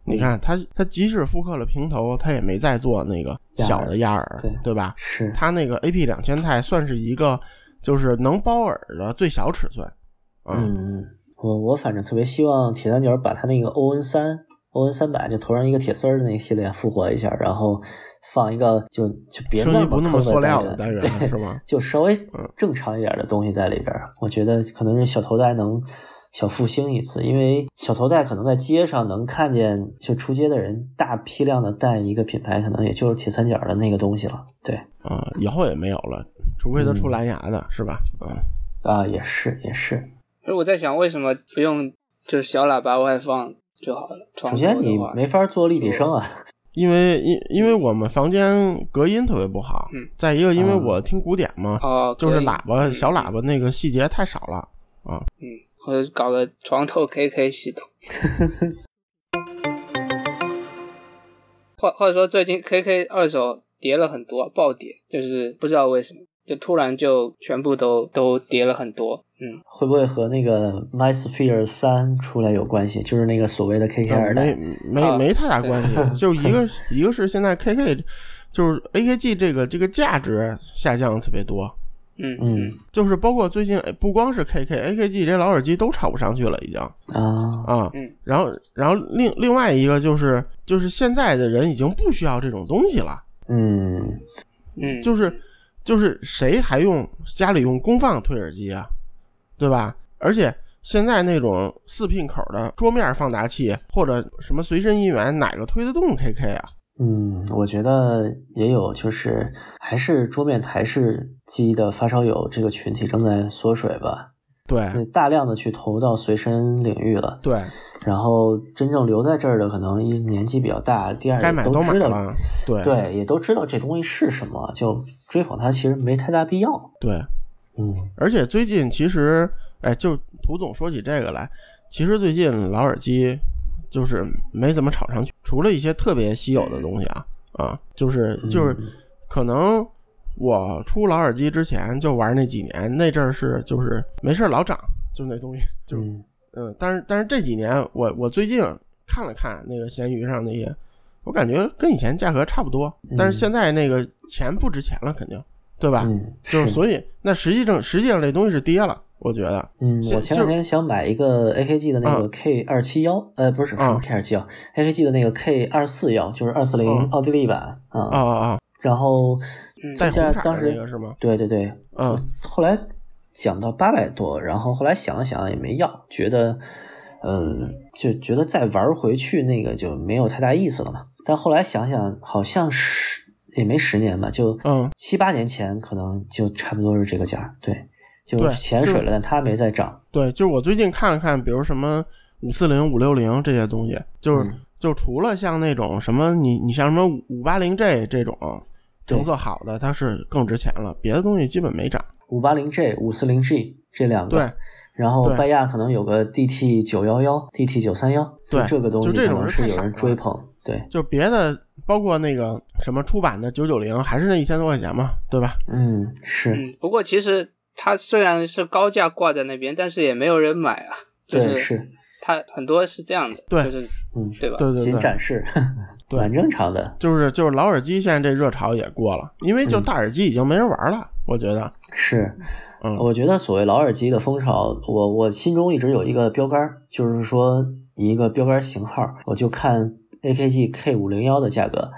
你看他他即使复刻了平头，他也没再做那个小的压耳，对对吧？
是
他那个 A P 两千钛算是一个，就是能包耳的最小尺寸。
嗯，我我反正特别希望铁三角把他那个 O N 三 ON 三百，就头上一个铁丝儿的那个系列复活一下，然后放一个就就别
声音不那么
么
塑料的
单
单元是吗？*laughs*
就稍微
嗯
正常一点的东西在里边儿。我觉得可能是小头戴能小复兴一次，因为小头戴可能在街上能看见，就出街的人大批量的戴一个品牌，可能也就是铁三角的那个东西了。对，
啊，以后也没有了，除非他出蓝牙的，是吧？嗯，
啊，也是也是。
所以我在想，为什么不用就是小喇叭外放就好了？
首先你没法做立体声啊，*laughs*
因为因因为我们房间隔音特别不好，
嗯
再一个因为
啊
我听古典嘛，
哦，
就是喇叭
嗯
小喇叭那个细节太少了啊。
嗯，或者搞个床头 KK 系统。或或者说最近 KK 二手跌了很多，暴跌，就是不知道为什么，就突然就全部都都跌了很多。嗯，
会不会和那个 MySphere 三出来有关系？就是那个所谓的 KK 二
没
代。
没
没
没太大关系，*laughs* 就一个一个是现在 KK 就是 AKG 这个这个价值下降得特别多，
嗯。
嗯。
就是包括最近哎不光是 KK，AKG 这老耳机都炒不上去了已经。
啊，
啊。
嗯。
然后然后另另外一个就是就是现在的人已经不需要这种东西了，
嗯。
嗯，
就是就是谁还用家里用功放推耳机啊，对吧？而且现在那种四 pin 口的桌面放大器或者什么随身音源，哪个推得动 KK 啊？
嗯，我觉得也有，就是还是桌面台式机的发烧友这个群体正在缩水吧，
对
大量的去投到随身领域了。
对，
然后真正留在这儿的，可能一年纪比较大，第二也
该买都
知道，
了，对
对，也都知道这东西是什么，就追捧它其实没太大必要。
对，
嗯
而且最近其实，哎，就涂总说起这个来，其实最近老耳机就是没怎么炒上去，除了一些特别稀有的东西啊啊，就是就是
嗯
可能我出老耳机之前就玩那几年，那阵儿是就是没事儿老涨，就那东西，就
嗯
嗯，但是但是这几年我我最近看了看那个闲鱼上那些，我感觉跟以前价格差不多，但是现在那个钱不值钱了，肯定对吧？
嗯，
就是所以那实际上实际上这东西是跌了，我觉得。
嗯，我前两天想买一个 AKG 的那个
嗯
K 二七幺，呃，不是什么
嗯
K 二七幺，AKG 的那个 K 二四幺，就是二四零
嗯
奥地利版啊。
啊啊啊！
然后
嗯
在
当时
是吗？
对对对，
嗯
后来讲到八百多，然后后来想了想也没要，觉得，嗯，就觉得再玩回去那个就没有太大意思了嘛。但后来想想，好像是也没十年吧，就
嗯
七八年前可能就差不多是这个价，对，就潜水了，但它没再涨。
对，就是我最近看了看，比如什么五四零、五六零这些东西，就是、
嗯
就除了像那种什么你你像什么五八零 G 这种
对
成色好的，它是更值钱了，别的东西基本没涨。
五八零 G、五四零 G 这两个，
对，
然后拜亚可能有个 DT 九幺幺、DT 九三幺，
对
这个东西可
就这种
能是有人追捧，对，
就别的包括那个什么出版的九九零，还是那一千多块钱嘛，对吧？
嗯，是，
嗯，不过其实它虽然是高价挂在那边，但是也没有人买啊。就
对，
是
是，
它很多是这样的，
对
就是
嗯，
对吧？
对对对，
仅展示，*laughs*
对
蛮正常的，
就是就是老耳机现在这热潮也过了，因为就大耳机已经没人玩了，我觉得，
是。
嗯
我觉得所谓老耳机的风潮，我我心中一直有一个标杆，就是说一个标杆型号，我就看 AKG K 五零幺的价格。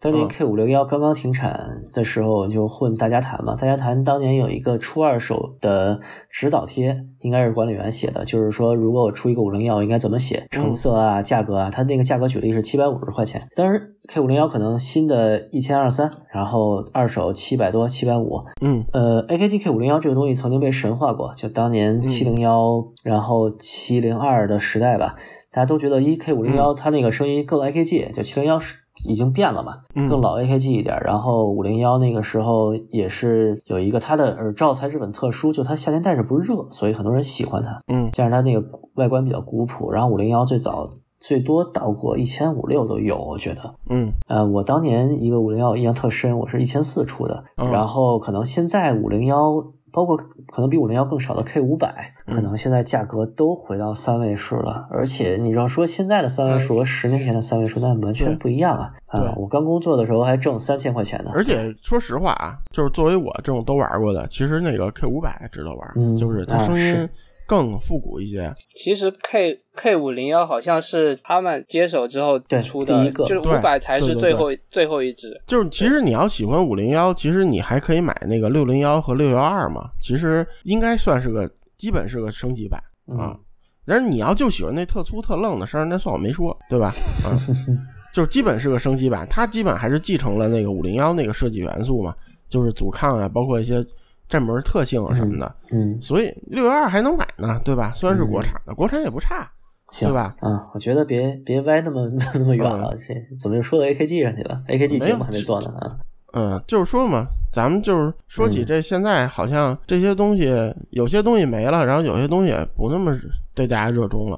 当年
嗯。
K 五零幺刚刚停产的时候，我就混大家谈嘛。大家谈当年有一个出二手的指导贴，应该是管理员写的，就是说如果我出一个五零幺，我应该怎么写，成色啊、价格啊。他那个价格举例是七百五十块钱，当然 K 五零幺可能新的一千二三，然后二手七百多、七百五，
嗯。
呃，AKG K 五零幺这个东西曾经被神化过，就当年七零幺，然后七零二的时代吧，大家都觉得一 K 五零幺它那个声音更 AKG，就七零幺是已经变了嘛，
嗯
更老 AKG 一点。然后五零幺那个时候也是有一个它的耳罩材质很特殊，就它夏天戴着不热，所以很多人喜欢它。
嗯
加上它那个外观比较古朴，然后五零幺最早最多到过一千五六都有，我觉得。
嗯
呃，我当年一个五零幺印象特深，我是一千四出的，
嗯
然后可能现在五零幺，包括可能比五零幺更少的 K 五百，可能现在价格都回到三位数了。而且你要说现在的三位数和十年前的三位数，那完全不一样啊！
对
啊，我刚工作的时候还挣三千块钱呢。
而且说实话啊，就是作为我这种都玩过的，其实那个 K 五百值得玩，
嗯
就是它
啊
声音、
是
更复古一些。
其实 K K 五零幺好像是他们接手之后
对
出的，
第一个
就五百才是最后最后一只。
就是其实你要喜欢五零幺，其实你还可以买那个六零幺和六幺二嘛，其实应该算是个基本是个升级版啊
嗯。
然后你要就喜欢那特粗特愣的声儿，那算我没说，对吧？啊，*laughs* 就是基本是个升级版，它基本还是继承了那个五零幺那个设计元素嘛，就是阻抗啊，包括一些站门特性啊什么的。
嗯，
所以六幺二还能买呢，对吧？虽然是国产的，国产也不差。
行
对吧？
啊，我觉得别别歪那么 *laughs* 那么远了，这怎么又说到 AKG 上去了？AKG 节目还没做呢啊。
嗯，就是说嘛，咱们就是说起
嗯
这，现在好像这些东西有些东西没了，然后有些东西也不那么对大家热衷了。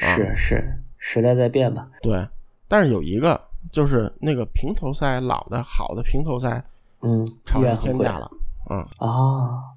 啊
是是，时代在变吧。
对，但是有一个就是那个平头塞，老的好的平头塞
嗯，
炒上
依然很贵
天价了。嗯，
啊。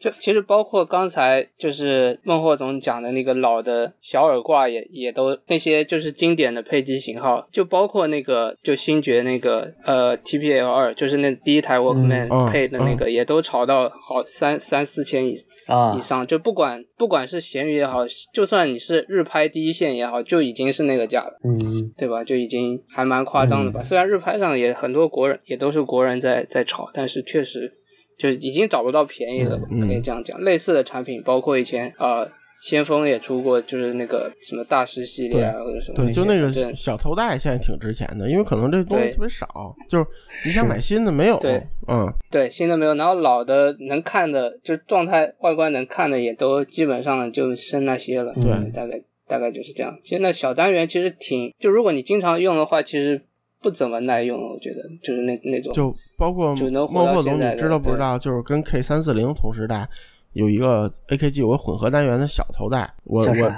就其实包括刚才就是孟获总讲的那个老的小耳挂也也都那些就是经典的配机型号，就包括那个就星爵那个呃 TPL 二，就是那第一台 Walkman
嗯
配的那个，也都炒到好三三四千以
啊
以上，就不管不管是咸鱼也好，就算你是日拍第一线也好，就已经是那个价了。
嗯
对吧？就已经还蛮夸张的吧。虽然日拍上也很多国人，也都是国人在在炒，但是确实就已经找不到便宜了吧，
嗯
可以这样讲。类似的产品，包括以前呃，先锋也出过，就是那个什么大师系列啊，或者什么
对，就那个小头戴现在挺值钱的，因为可能这东西特别少，就是你想买新的没有。
对
嗯，
对新的没有，然后老的能看的，就状态外观能看的，也都基本上就剩那些了。
对
大概大概就是这样。其实那小单元其实挺，就如果你经常用的话，其实不怎么耐用，我觉得就是那那种
就包括
就能活
孟获总，你知道不知道？就是跟 K 三四零同时代有一个 AKG 有个混合单元的小头戴，我我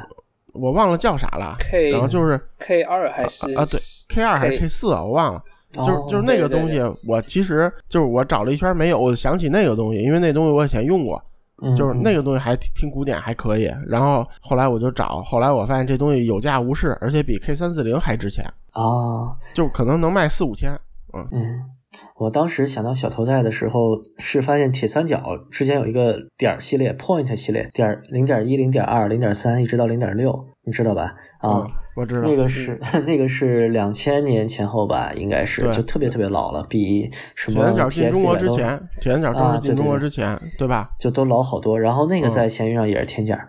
我忘了叫啥了。
K
然后就是
K 二还是
啊对 K 二还是
K
四啊，我忘了。就是
哦
就是那个
对对
东西，我其实就是我找了一圈没有，我想起那个东西，因为那东西我以前用过，
嗯
就是那个东西还挺挺古典，还可以。然后后来我就找，后来我发现这东西有价无市，而且比 K 三四零还值钱，
啊，
就可能能卖四五千。嗯，
嗯，我当时想到小头带的时候，是发现铁三角之前有一个点儿系列 Point 系列，点零点一、零点二、零点三，一直到零点六，你知道吧？啊
嗯，我知道
那个是 *laughs* 那个是两千年前后吧，应该是就特别特别老了，比什么
铁三角进
PS
中国
100都
之前，铁三角正
啊
式进中国
对对对
之前，对吧？
就都老好多。然后那个
嗯
在闲鱼上也是天价，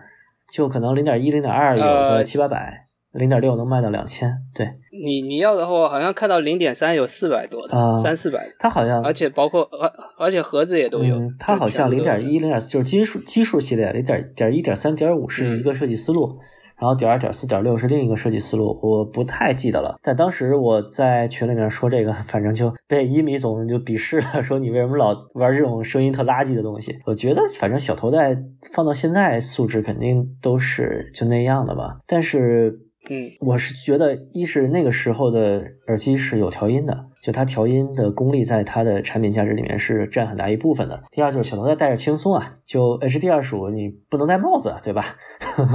就可能零点一、零点二有个
呃
七八百，零点六能卖到两千。对，
你你要的话，好像看到零点三有四百多三四百，
它好像
而且包括而而且盒子也都有。
嗯，它好像零点一、零点四就是基数基数系列，零点点一、点三、点五是一个设计思路，然后点二、点四、点六是另一个设计思路，我不太记得了。但当时我在群里面说这个，反正就被一米总就鄙视了，说你为什么老玩这种声音特垃圾的东西？我觉得反正小头戴放到现在素质肯定都是就那样的吧，但是。
嗯，
我是觉得，一是那个时候的耳机是有调音的，就它调音的功力在它的产品价值里面是占很大一部分的。第二就是小头戴戴着轻松啊，就 HD 二十五你不能戴帽子，对吧？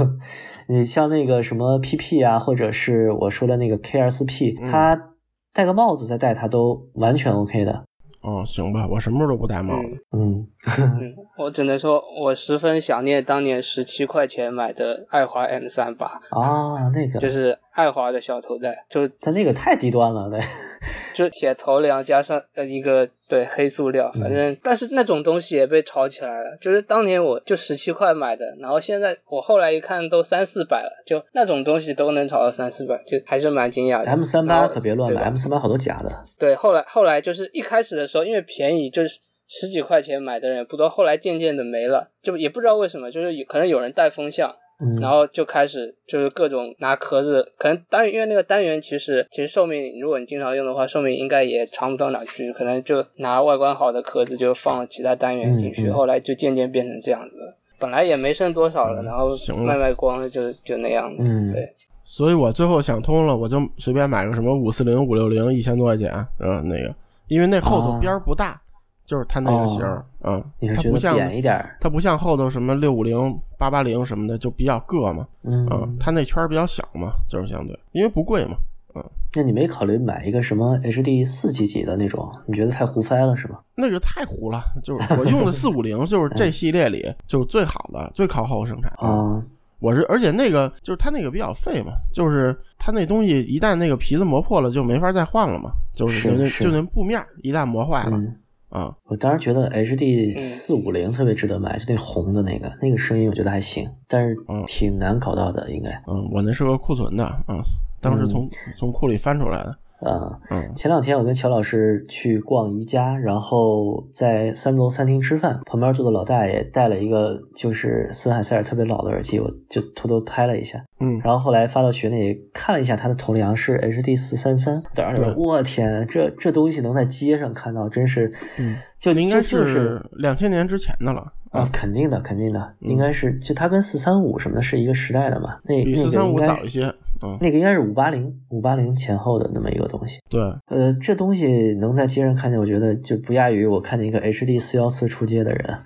*laughs* 你像那个什么 PP 啊，或者是我说的那个 K24P，
嗯。
它戴个帽子再戴它都完全 OK 的。
哦，行吧，我什么时候都不戴帽子。
嗯。
嗯，*laughs* 我只能说，我十分想念当年十七块钱买的爱华 M 三八，
啊，那个。
就是爱华的小头戴，就
它那个太低端了，对。*laughs*
就铁头梁加上呃一个对黑塑料，反正、但是那种东西也被炒起来了。就是当年我就十七块买的，然后现在我后来一看都三四百了，就那种东西都能炒到三四百，就还是蛮惊讶的。
M 三八可别乱买，M 三八好多假的。
对，后来后来就是一开始的时候，因为便宜，就是十几块钱买的人也不多，后来渐渐的没了，就也不知道为什么，就是有可能有人带风向，
嗯，
然后就开始就是各种拿壳子，可能单元因为那个单元其实其实寿命，如果你经常用的话，寿命应该也长不到哪去，可能就拿外观好的壳子就放其他单元进去，后来就渐渐变成这样子了。本来也没剩多少了，
嗯
然后卖卖光了就就那样子。
嗯
对，
所以我最后想通了，我就随便买个什么五四零、五六零，一千多块钱，嗯，那个，因为那后头
啊
边儿不大，就是它那个型儿，嗯，
你是
它不像
扁一点？
它不像后头什么六五零、八八零什么的，就比较硌嘛，
嗯
嗯，它那圈儿比较小嘛，就是相对，因为不贵嘛，嗯，
那你没考虑买一个什么 HD 四几几的那种？你觉得太胡翻了是吧？
那个太糊了，就是我用的四五零，就是这系列里就最好的，最靠后生产
啊。
我是，而且那个就是它那个比较废嘛，就是它那东西一旦那个皮子磨破了，就没法再换了嘛，就是就那就那布面一旦磨坏了，啊，
我当时觉得 HD 四五零特别值得买，就那红的那个，那个声音我觉得还行，但是挺难搞到的，应该。
嗯，我那是个库存的，嗯，当时从从库里翻出来的。
啊，嗯，前两天我跟乔老师去逛宜家，然后在三楼餐厅吃饭，旁边坐的老大爷戴了一个就是森海塞尔特别老的耳机，我就偷偷拍了一下，
嗯，
然后后来发到群里看了一下，他的头梁是 HD 四三三，当时我天，这这东西能在街上看到，真是，
嗯，
就
应该
是
两千年之前的了。
啊，肯定的，肯定的，应该是就它跟四三五什么的是一个时代的嘛，那
比四三五早一些，嗯，
那个应该是五八零五八零前后的那么一个东西。
对，
呃，这东西能在街上看见，我觉得就不亚于我看见一个 HD 四幺四出街的人，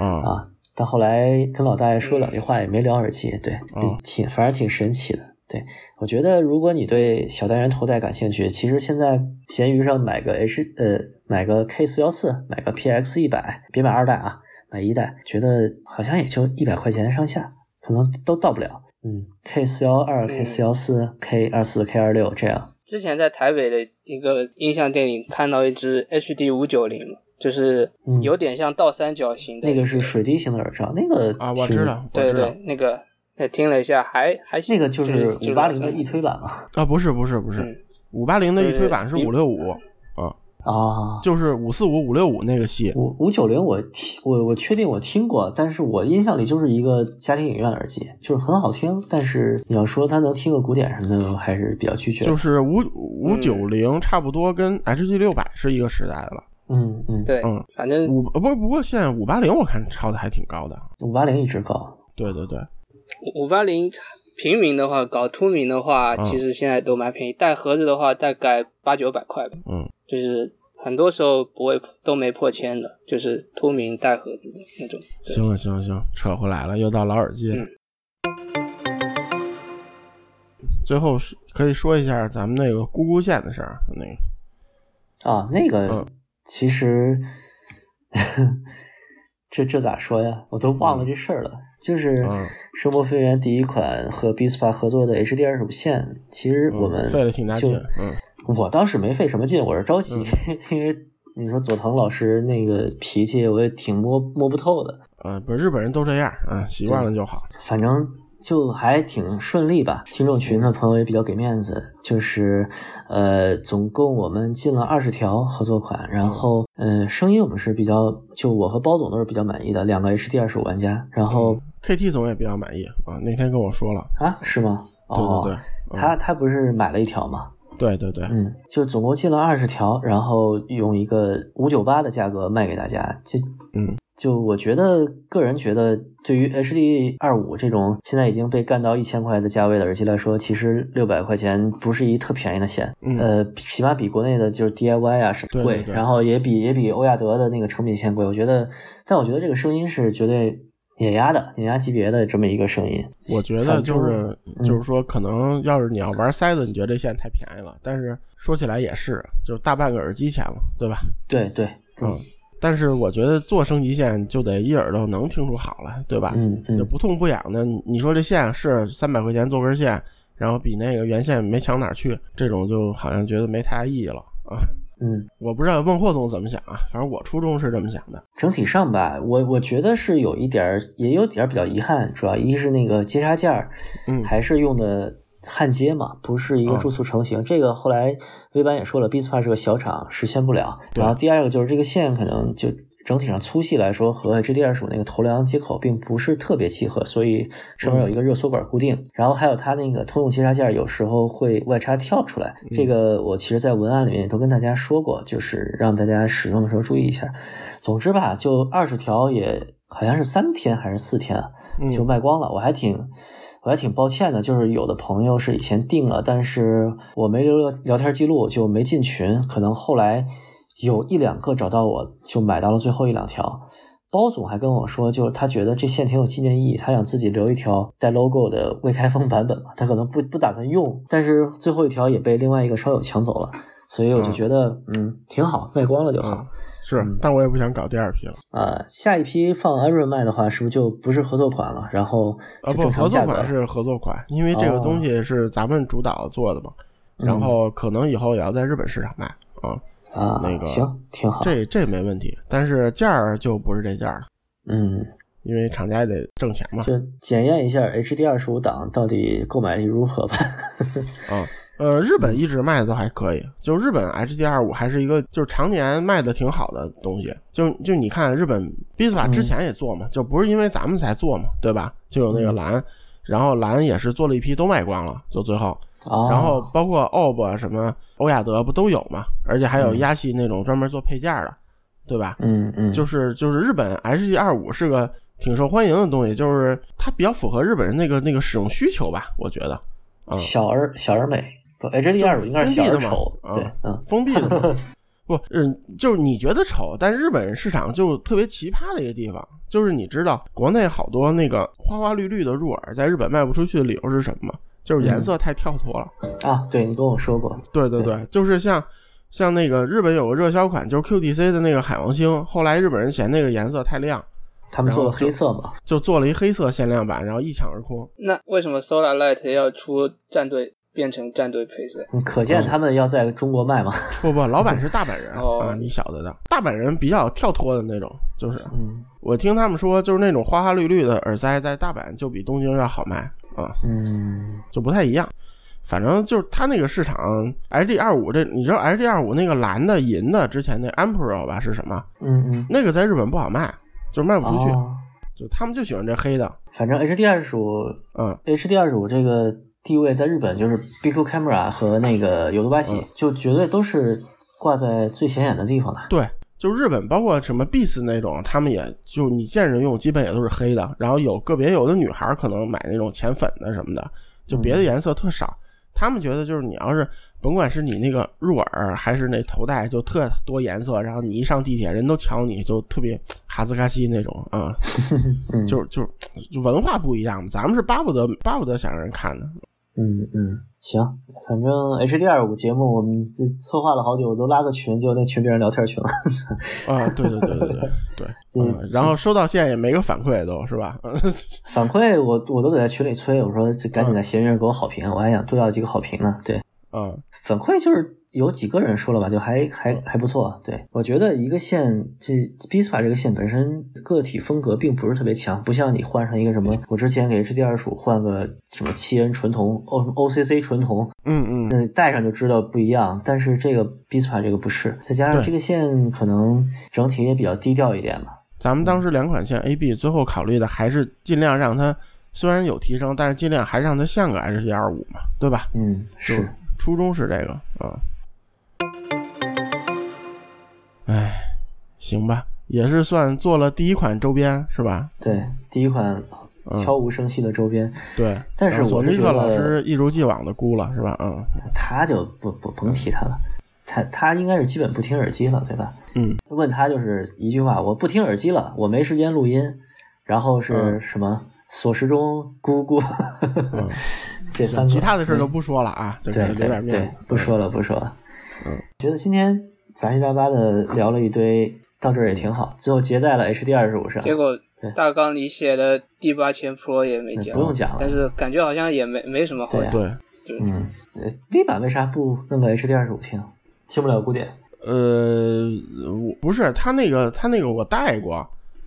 嗯啊，但后来跟老大爷说两句话也没聊耳机，对，挺反正挺神奇的。对，我觉得如果你对小单元头戴感兴趣，其实现在闲鱼上买个 H 呃买个 K 四幺四，买个 PX 一百，别买二代啊。买一代，觉得好像也就一百块钱上下，可能都到不了。嗯，K 四幺二、K 四幺四、K 二四、K 二六这样。
之前在台北的一个音像店里看到一只 HD 五九零，就是有点像倒三角形的。
那个是水滴型的耳罩，那个
啊，我知道，
对对，那个听了一下，还还
那个就是五八零的易推版嘛？
啊，不是不是不是，五八零的易推版是五六五啊。
啊，
就是五四五五六五那个系
五五九零，我听我我确定我听过，但是我印象里就是一个家庭影院耳机，就是很好听，但是你要说它能听个古典什么的，还是比较拒绝。
就是五五九零差不多跟 HG 六百是一个时代的了。
嗯嗯，
对，
嗯，
反正
五不不过现在五八零我看抄的还挺高的，
五八零一直高。
对对对，
五八零平民的话，搞通明的话，其实现在都蛮便宜，带盒子的话大概八九百块吧。
嗯，
就是。很多时候不会都没破千的，就是透明带盒子的那种。
行了，行了，行，扯回来了，又到老耳机。最后是可以说一下咱们那个咕咕线的事儿，那个
啊，那个其实这这咋说呀？我都忘了这事儿了。就是声波飞源第一款和 b s p a 合作的 HDR 无线，其实我们
费了挺大劲，嗯。
我倒是没费什么劲，我是着急，*laughs* 因为你说佐藤老师那个脾气，我也挺摸摸不透的。
呃，不，日本人都这样，嗯，习惯了就好。
反正就还挺顺利吧。听众群的朋友也比较给面子，就是呃，总共我们进了二十条合作款，然后嗯，声音我们是比较，就我和包总都是比较满意的，两个 HD 二十五玩家，然后
KT 总也比较满意啊，那天跟我说了
啊，是吗？
对对对，
他他不是买了一条吗？
对对对，
嗯，就总共进了二十条，然后用一个五九八的价格卖给大家。这
嗯，
就我觉得个人觉得，对于 HD 二五这种现在已经被干到一千块的价位的耳机来说，其实六百块钱不是一特便宜的线。呃，起码比国内的就是 DIY 啊什么贵，然后也比也比欧亚德的那个成品线贵。我觉得，但我觉得这个声音是绝对。碾压的碾压级别的这么一个声音，
我觉得就是就是说，可能要是你要玩塞子，你觉得这线太便宜了。但是说起来也是，就大半个耳机钱了，对吧？
对对，
嗯。但是我觉得做升级线就得一耳朵能听出好来，对吧？
嗯嗯。
就不痛不痒的，你说这线是三百块钱做根线，然后比那个原线没强哪去，这种就好像觉得没太大意义了啊。
嗯，
我不知道孟获总怎么想啊，反正我初衷是这么想的。
整体上吧，我我觉得是有一点儿，也有点儿比较遗憾，主要一是那个接插件儿，
嗯，
还是用的焊接嘛，不是一个注塑成型。这个后来微版也说了 b s p a 是个小厂，实现不了。然后第二个就是这个线可能就。整体上粗细来说，和 G D 二十五那个头梁接口并不是特别契合，所以上面有一个热缩管固定。然后还有它那个通用接插件，有时候会外插跳出来。这个我其实在文案里面也都跟大家说过，就是让大家使用的时候注意一下。总之吧，就二十条也好像是三天还是四天就卖光了。我还挺我还挺抱歉的，就是有的朋友是以前订了，但是我没留聊天记录，就没进群，可能后来。有一两个找到我就买到了最后一两条，包总还跟我说，就是他觉得这线挺有纪念意义，他想自己留一条带 logo 的未开封版本嘛，他可能不不打算用，但是最后一条也被另外一个烧友抢走了，所以我就觉得嗯挺好，卖光了就好。
是，但我也不想搞第二批了。
呃，下一批放安润卖的话，是不是就不是合作款了？然后
啊不，合作款是合作款，因为这个东西是咱们主导做的嘛，然后可能以后也要在日本市场卖啊。
啊，
那个
行，挺好，
这这没问题，但是价儿就不是这价了，
嗯，
因为厂家也得挣钱嘛。
就检验一下 HD 二十五档到底购买力如何吧。*laughs*
啊，呃，日本一直卖的都还可以，就日本 HD 二五还是一个就是常年卖的挺好的东西。就就你看日本 b i s p a 之前也做嘛，就不是因为咱们才做嘛，对吧？就有那个蓝，然后蓝也是做了一批都卖光了，就最后。然后包括 OPPO 什么欧亚德不都有嘛？而且还有亚系那种专门做配件的，对吧？
嗯嗯，
就是就是日本 HG 二五是个挺受欢迎的东西，就是它比较符合日本人那个那个使用需求吧？我觉得，嗯
小而小而美，不 HG 二五应该是小而丑，对，嗯，
封闭的嘛。*laughs* 不，嗯，就是你觉得丑，但日本市场就特别奇葩的一个地方，就是你知道国内好多那个花花绿绿的入耳，在日本卖不出去的理由是什么吗？就是颜色太跳脱了
啊！对你跟我说过，
对对对，就是像像那个日本有个热销款，就是 QTC 的那个海王星，后来日本人嫌那个颜色太亮，
他们做了黑色嘛，
就做了一黑色限量版，然后一抢而空。
那为什么 Solar Light 要出战队变成战队配色？
可见他们要在中国卖嘛？
不不，老板是大阪人啊，你晓得的，大阪人比较跳脱的那种，就是，我听他们说，就是那种花花绿绿的耳塞，在大阪就比东京要好卖。啊，
嗯，
就不太一样，反正就是它那个市场，H D 二五这，你知道 H D 二五那个蓝的、银的，之前那 Emperor 吧是什么？
嗯嗯，
那个在日本不好卖，就是卖不出去，就他们就喜欢这黑的。
反正 H D 二十五，嗯，H D 二十五这个地位在日本就是 BQ Camera 和那个有毒巴西，就绝对都是挂在最显眼的地方的。
对。就日本，包括什么 Beats 那种，他们也就你见人用，基本也都是黑的。然后有个别有的女孩可能买那种浅粉的什么的，就别的颜色特少。他们觉得就是你要是甭管是你那个入耳还是那头戴，就特多颜色，然后你一上地铁人都瞧你，就特别哈兹卡西那种啊，*laughs* 就就就文化不一样嘛。咱们是巴不得巴不得想让人看的。
嗯嗯。行，反正 HDR 五节目我们这策划了好久，我都拉个群，结果那群变成聊天群了。
啊，对对对对对 *laughs* 对，嗯，然后收到现在也没个反馈，都是吧？*laughs*
反馈我我都得在群里催，我说这赶紧在闲鱼上给我好评，我还想多要几个好评呢。对，
嗯，
反馈就是。有几个人说了吧，就还还还不错。对我觉得一个线，这 b i s p a 这个线本身个体风格并不是特别强，不像你换上一个什么，我之前给 HD 二十五换个什么七 N 纯铜 O OCC 纯铜，
嗯嗯，那
戴上就知道不一样。但是这个 b i s p a 这个不是，再加上这个线可能整体也比较低调一点吧。
咱们当时两款线 A B 最后考虑的还是尽量让它虽然有提升，但是尽量还让它像个 HD 二五嘛，对吧？
嗯，是
初衷是这个啊。哎，行吧，也是算做了第一款周边是吧？
对，第一款悄无声息的周边。
对，
但是
索尼克老师一如既往的估了是吧？嗯，
他就不不甭提他了，他他应该是基本不听耳机了，对吧？
嗯，
问他就是一句话，我不听耳机了，我没时间录音，然后是什么锁时钟咕咕，*laughs* 这三
其他的事都不说了啊，
对对对，不说了不说了。
嗯，
觉得今天。杂七杂八的聊了一堆，到这儿也挺好。最后结在了 H D 二十五上。
结果大纲里写的第八千 Pro 也没讲，
不用讲了。
但是感觉好像也没没什么好
讲。
对
对，
嗯，V 版为啥不弄个 H D 二十五听？听不了古典？
呃，我不是，他那个他那个我带过。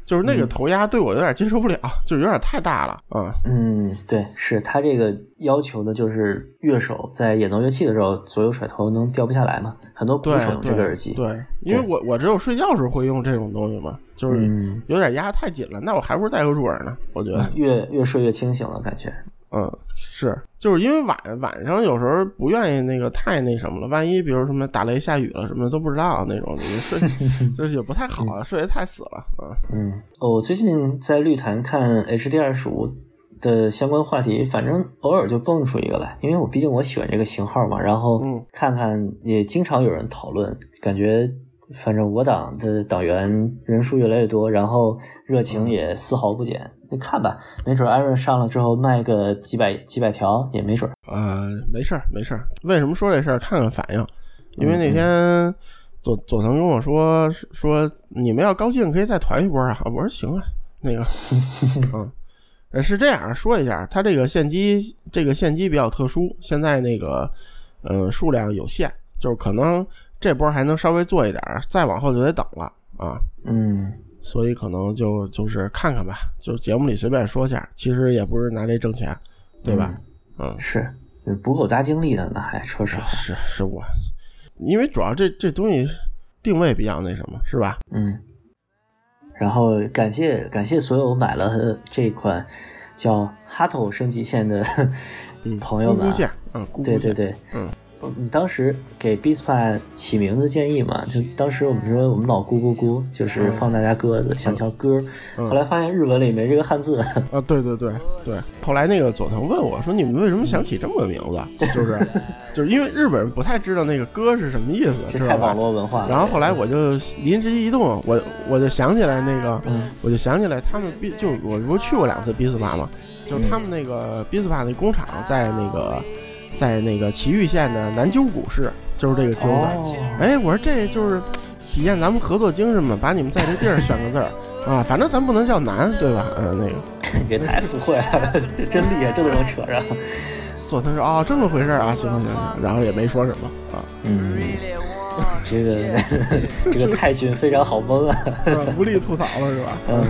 就是那个头压对我有点接受不了，就是有点太大了啊。
嗯，对，是他这个要求的，就是乐手在演奏乐器的时候，左右甩头能掉不下来嘛。很多鼓手用这个耳机，
对，因为我我只有睡觉时候会用这种东西嘛，就是有点压太紧了，那我还不如戴个入耳呢。我觉得
越越睡越清醒了，感觉。
嗯，是，就是因为晚晚上有时候不愿意那个太那什么了，万一比如什么打雷下雨了什么的都不知道那种，你 *laughs* 睡就是也不太好，睡得太死了。嗯。
嗯，我最近在绿坛看 H D 二十五的相关话题，反正偶尔就蹦出一个来，因为我毕竟我喜欢这个型号嘛，然后看看也经常有人讨论，感觉反正我党的党员人数越来越多，然后热情也丝毫不减。你看吧，没准艾瑞上了之后卖个几百几百条也没准。
呃，没事儿没事儿。为什么说这事儿？看看反应。因为那天佐佐藤跟我说说你们要高兴可以再团一波啊。我说行啊，那个 *laughs* 嗯。呃，是这样说一下，它这个献机，这个献机比较特殊，现在那个，嗯，数量有限，就是可能这波还能稍微做一点，再往后就得等了啊。
嗯，
所以可能就就是看看吧，就节目里随便说下，其实也不是拿这挣钱，对吧？嗯，
是不够搭精力的，呢还说实话，
是是我，因为主要这这东西定位比较那什么，是吧？
嗯。然后感谢感谢所有买了这款叫哈头升级线的 *laughs* 朋友们，
嗯，
对对对，
嗯。
你当时给 b i s p a 起名字建议嘛？就当时我们说我们老咕咕咕，就是放大家鸽子，想叫歌。后来发现日文里没这个汉字。
啊，对对对对。后来那个佐藤问我说：“你们为什么想起这么个名字？” *laughs* 就是就是因为日本人不太知道那个歌是什么意思，
这太网络文化。
然后后来我就临时一动，我我就想起来那个，我就想起来他们 B 就我不是去过两次 b i s p a 嘛，就是他们那个 b i s p a 那工厂在那个。在那个祁玉县的南鸠谷市，就是这个鸠的。哎，我说这就是体现咱们合作精神嘛，把你们在这地儿选个字儿啊，反正咱不能叫南，对吧？嗯，那个 *laughs*
别太不会了，*laughs* 真厉害，这都能扯上。
佐藤说：“哦，这么回事啊，行行行。”然后也没说什么啊。
嗯，这个 *laughs* 这个太君非常好蒙啊，
无力吐槽了是吧？
嗯。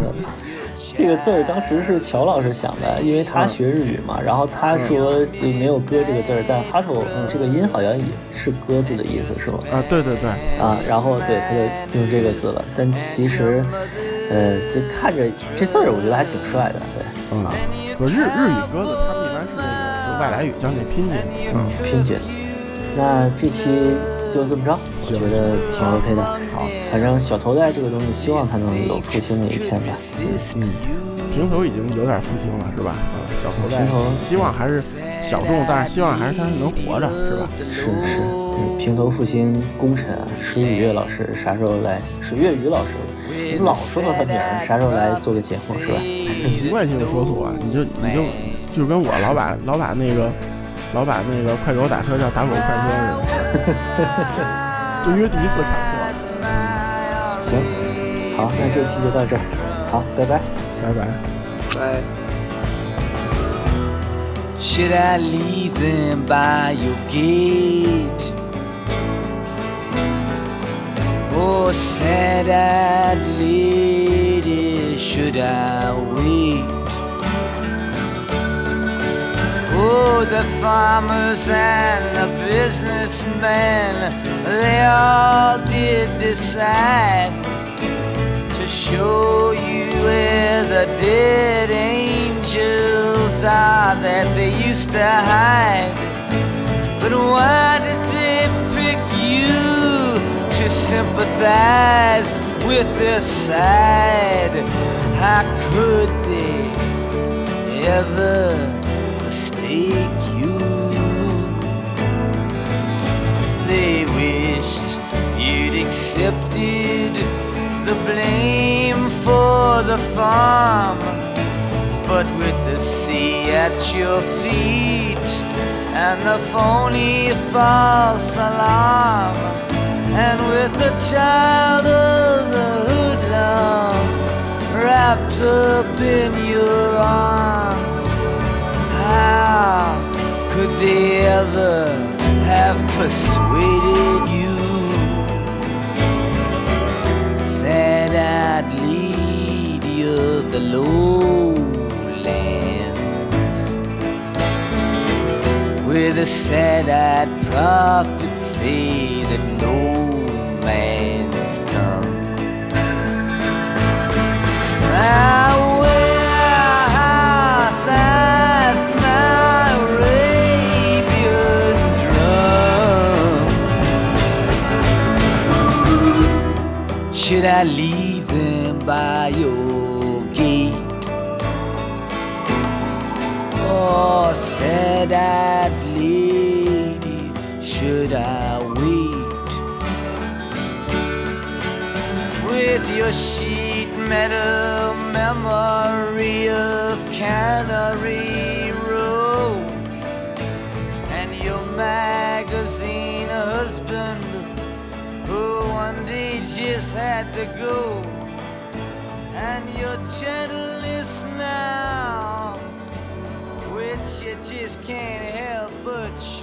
这个字儿当时是乔老师想的，因为他学日语嘛，然后他说就没有“歌”这个字儿，但哈头这个音好像也是“歌”字的意思，是吗？
啊，对对对，
啊，然后对他就用这个字了，但其实，呃，就看着这字儿，我觉得还挺帅的，对，
嗯，不日日语鸽子，他们一般是那个就外来语叫那拼音，
嗯，拼音。那这期。就这么着，我觉得挺 OK 的。好，反正小头戴这个东西，希望它能有复兴的一天吧。
嗯，平头已经有点复兴了，是吧？嗯，小头戴，
平头
希望还是小众，但是希望还是它能活着，是吧？
是是，嗯，平头复兴功臣水雨月老师啥时候来？水月宇老师，你老说到他名儿，啥时候来做个节目，是吧？
习惯性的说错，你就你就就跟我老把老把那个。老把那个快狗打车叫打狗快车似的，就因为第一次开车。
行，好，那这期就到这儿，好，拜拜，
拜拜，
拜。
Should I leave them by your gate? Oh, sad-eyed lady, should I wait? Oh, the farmers and the businessmen, they all did decide to show you where the dead angels are that they used to hide. But why did they pick you to sympathize with their side? How could they ever? Accepted the blame for the farm, but with the sea at your feet and the phony false alarm, and with the child of the hoodlum wrapped up in your arms how could they ever have persuaded Sad-eyed lady of the lowlands, where the sad-eyed prophets say that no man's come. Now, Should I leave by your gate? Oh, sad-eyed lady, should I wait? with your sheet metal memory of Cannery Row and your magazine husband who one day just had to go your gentleness now which you just can't help but show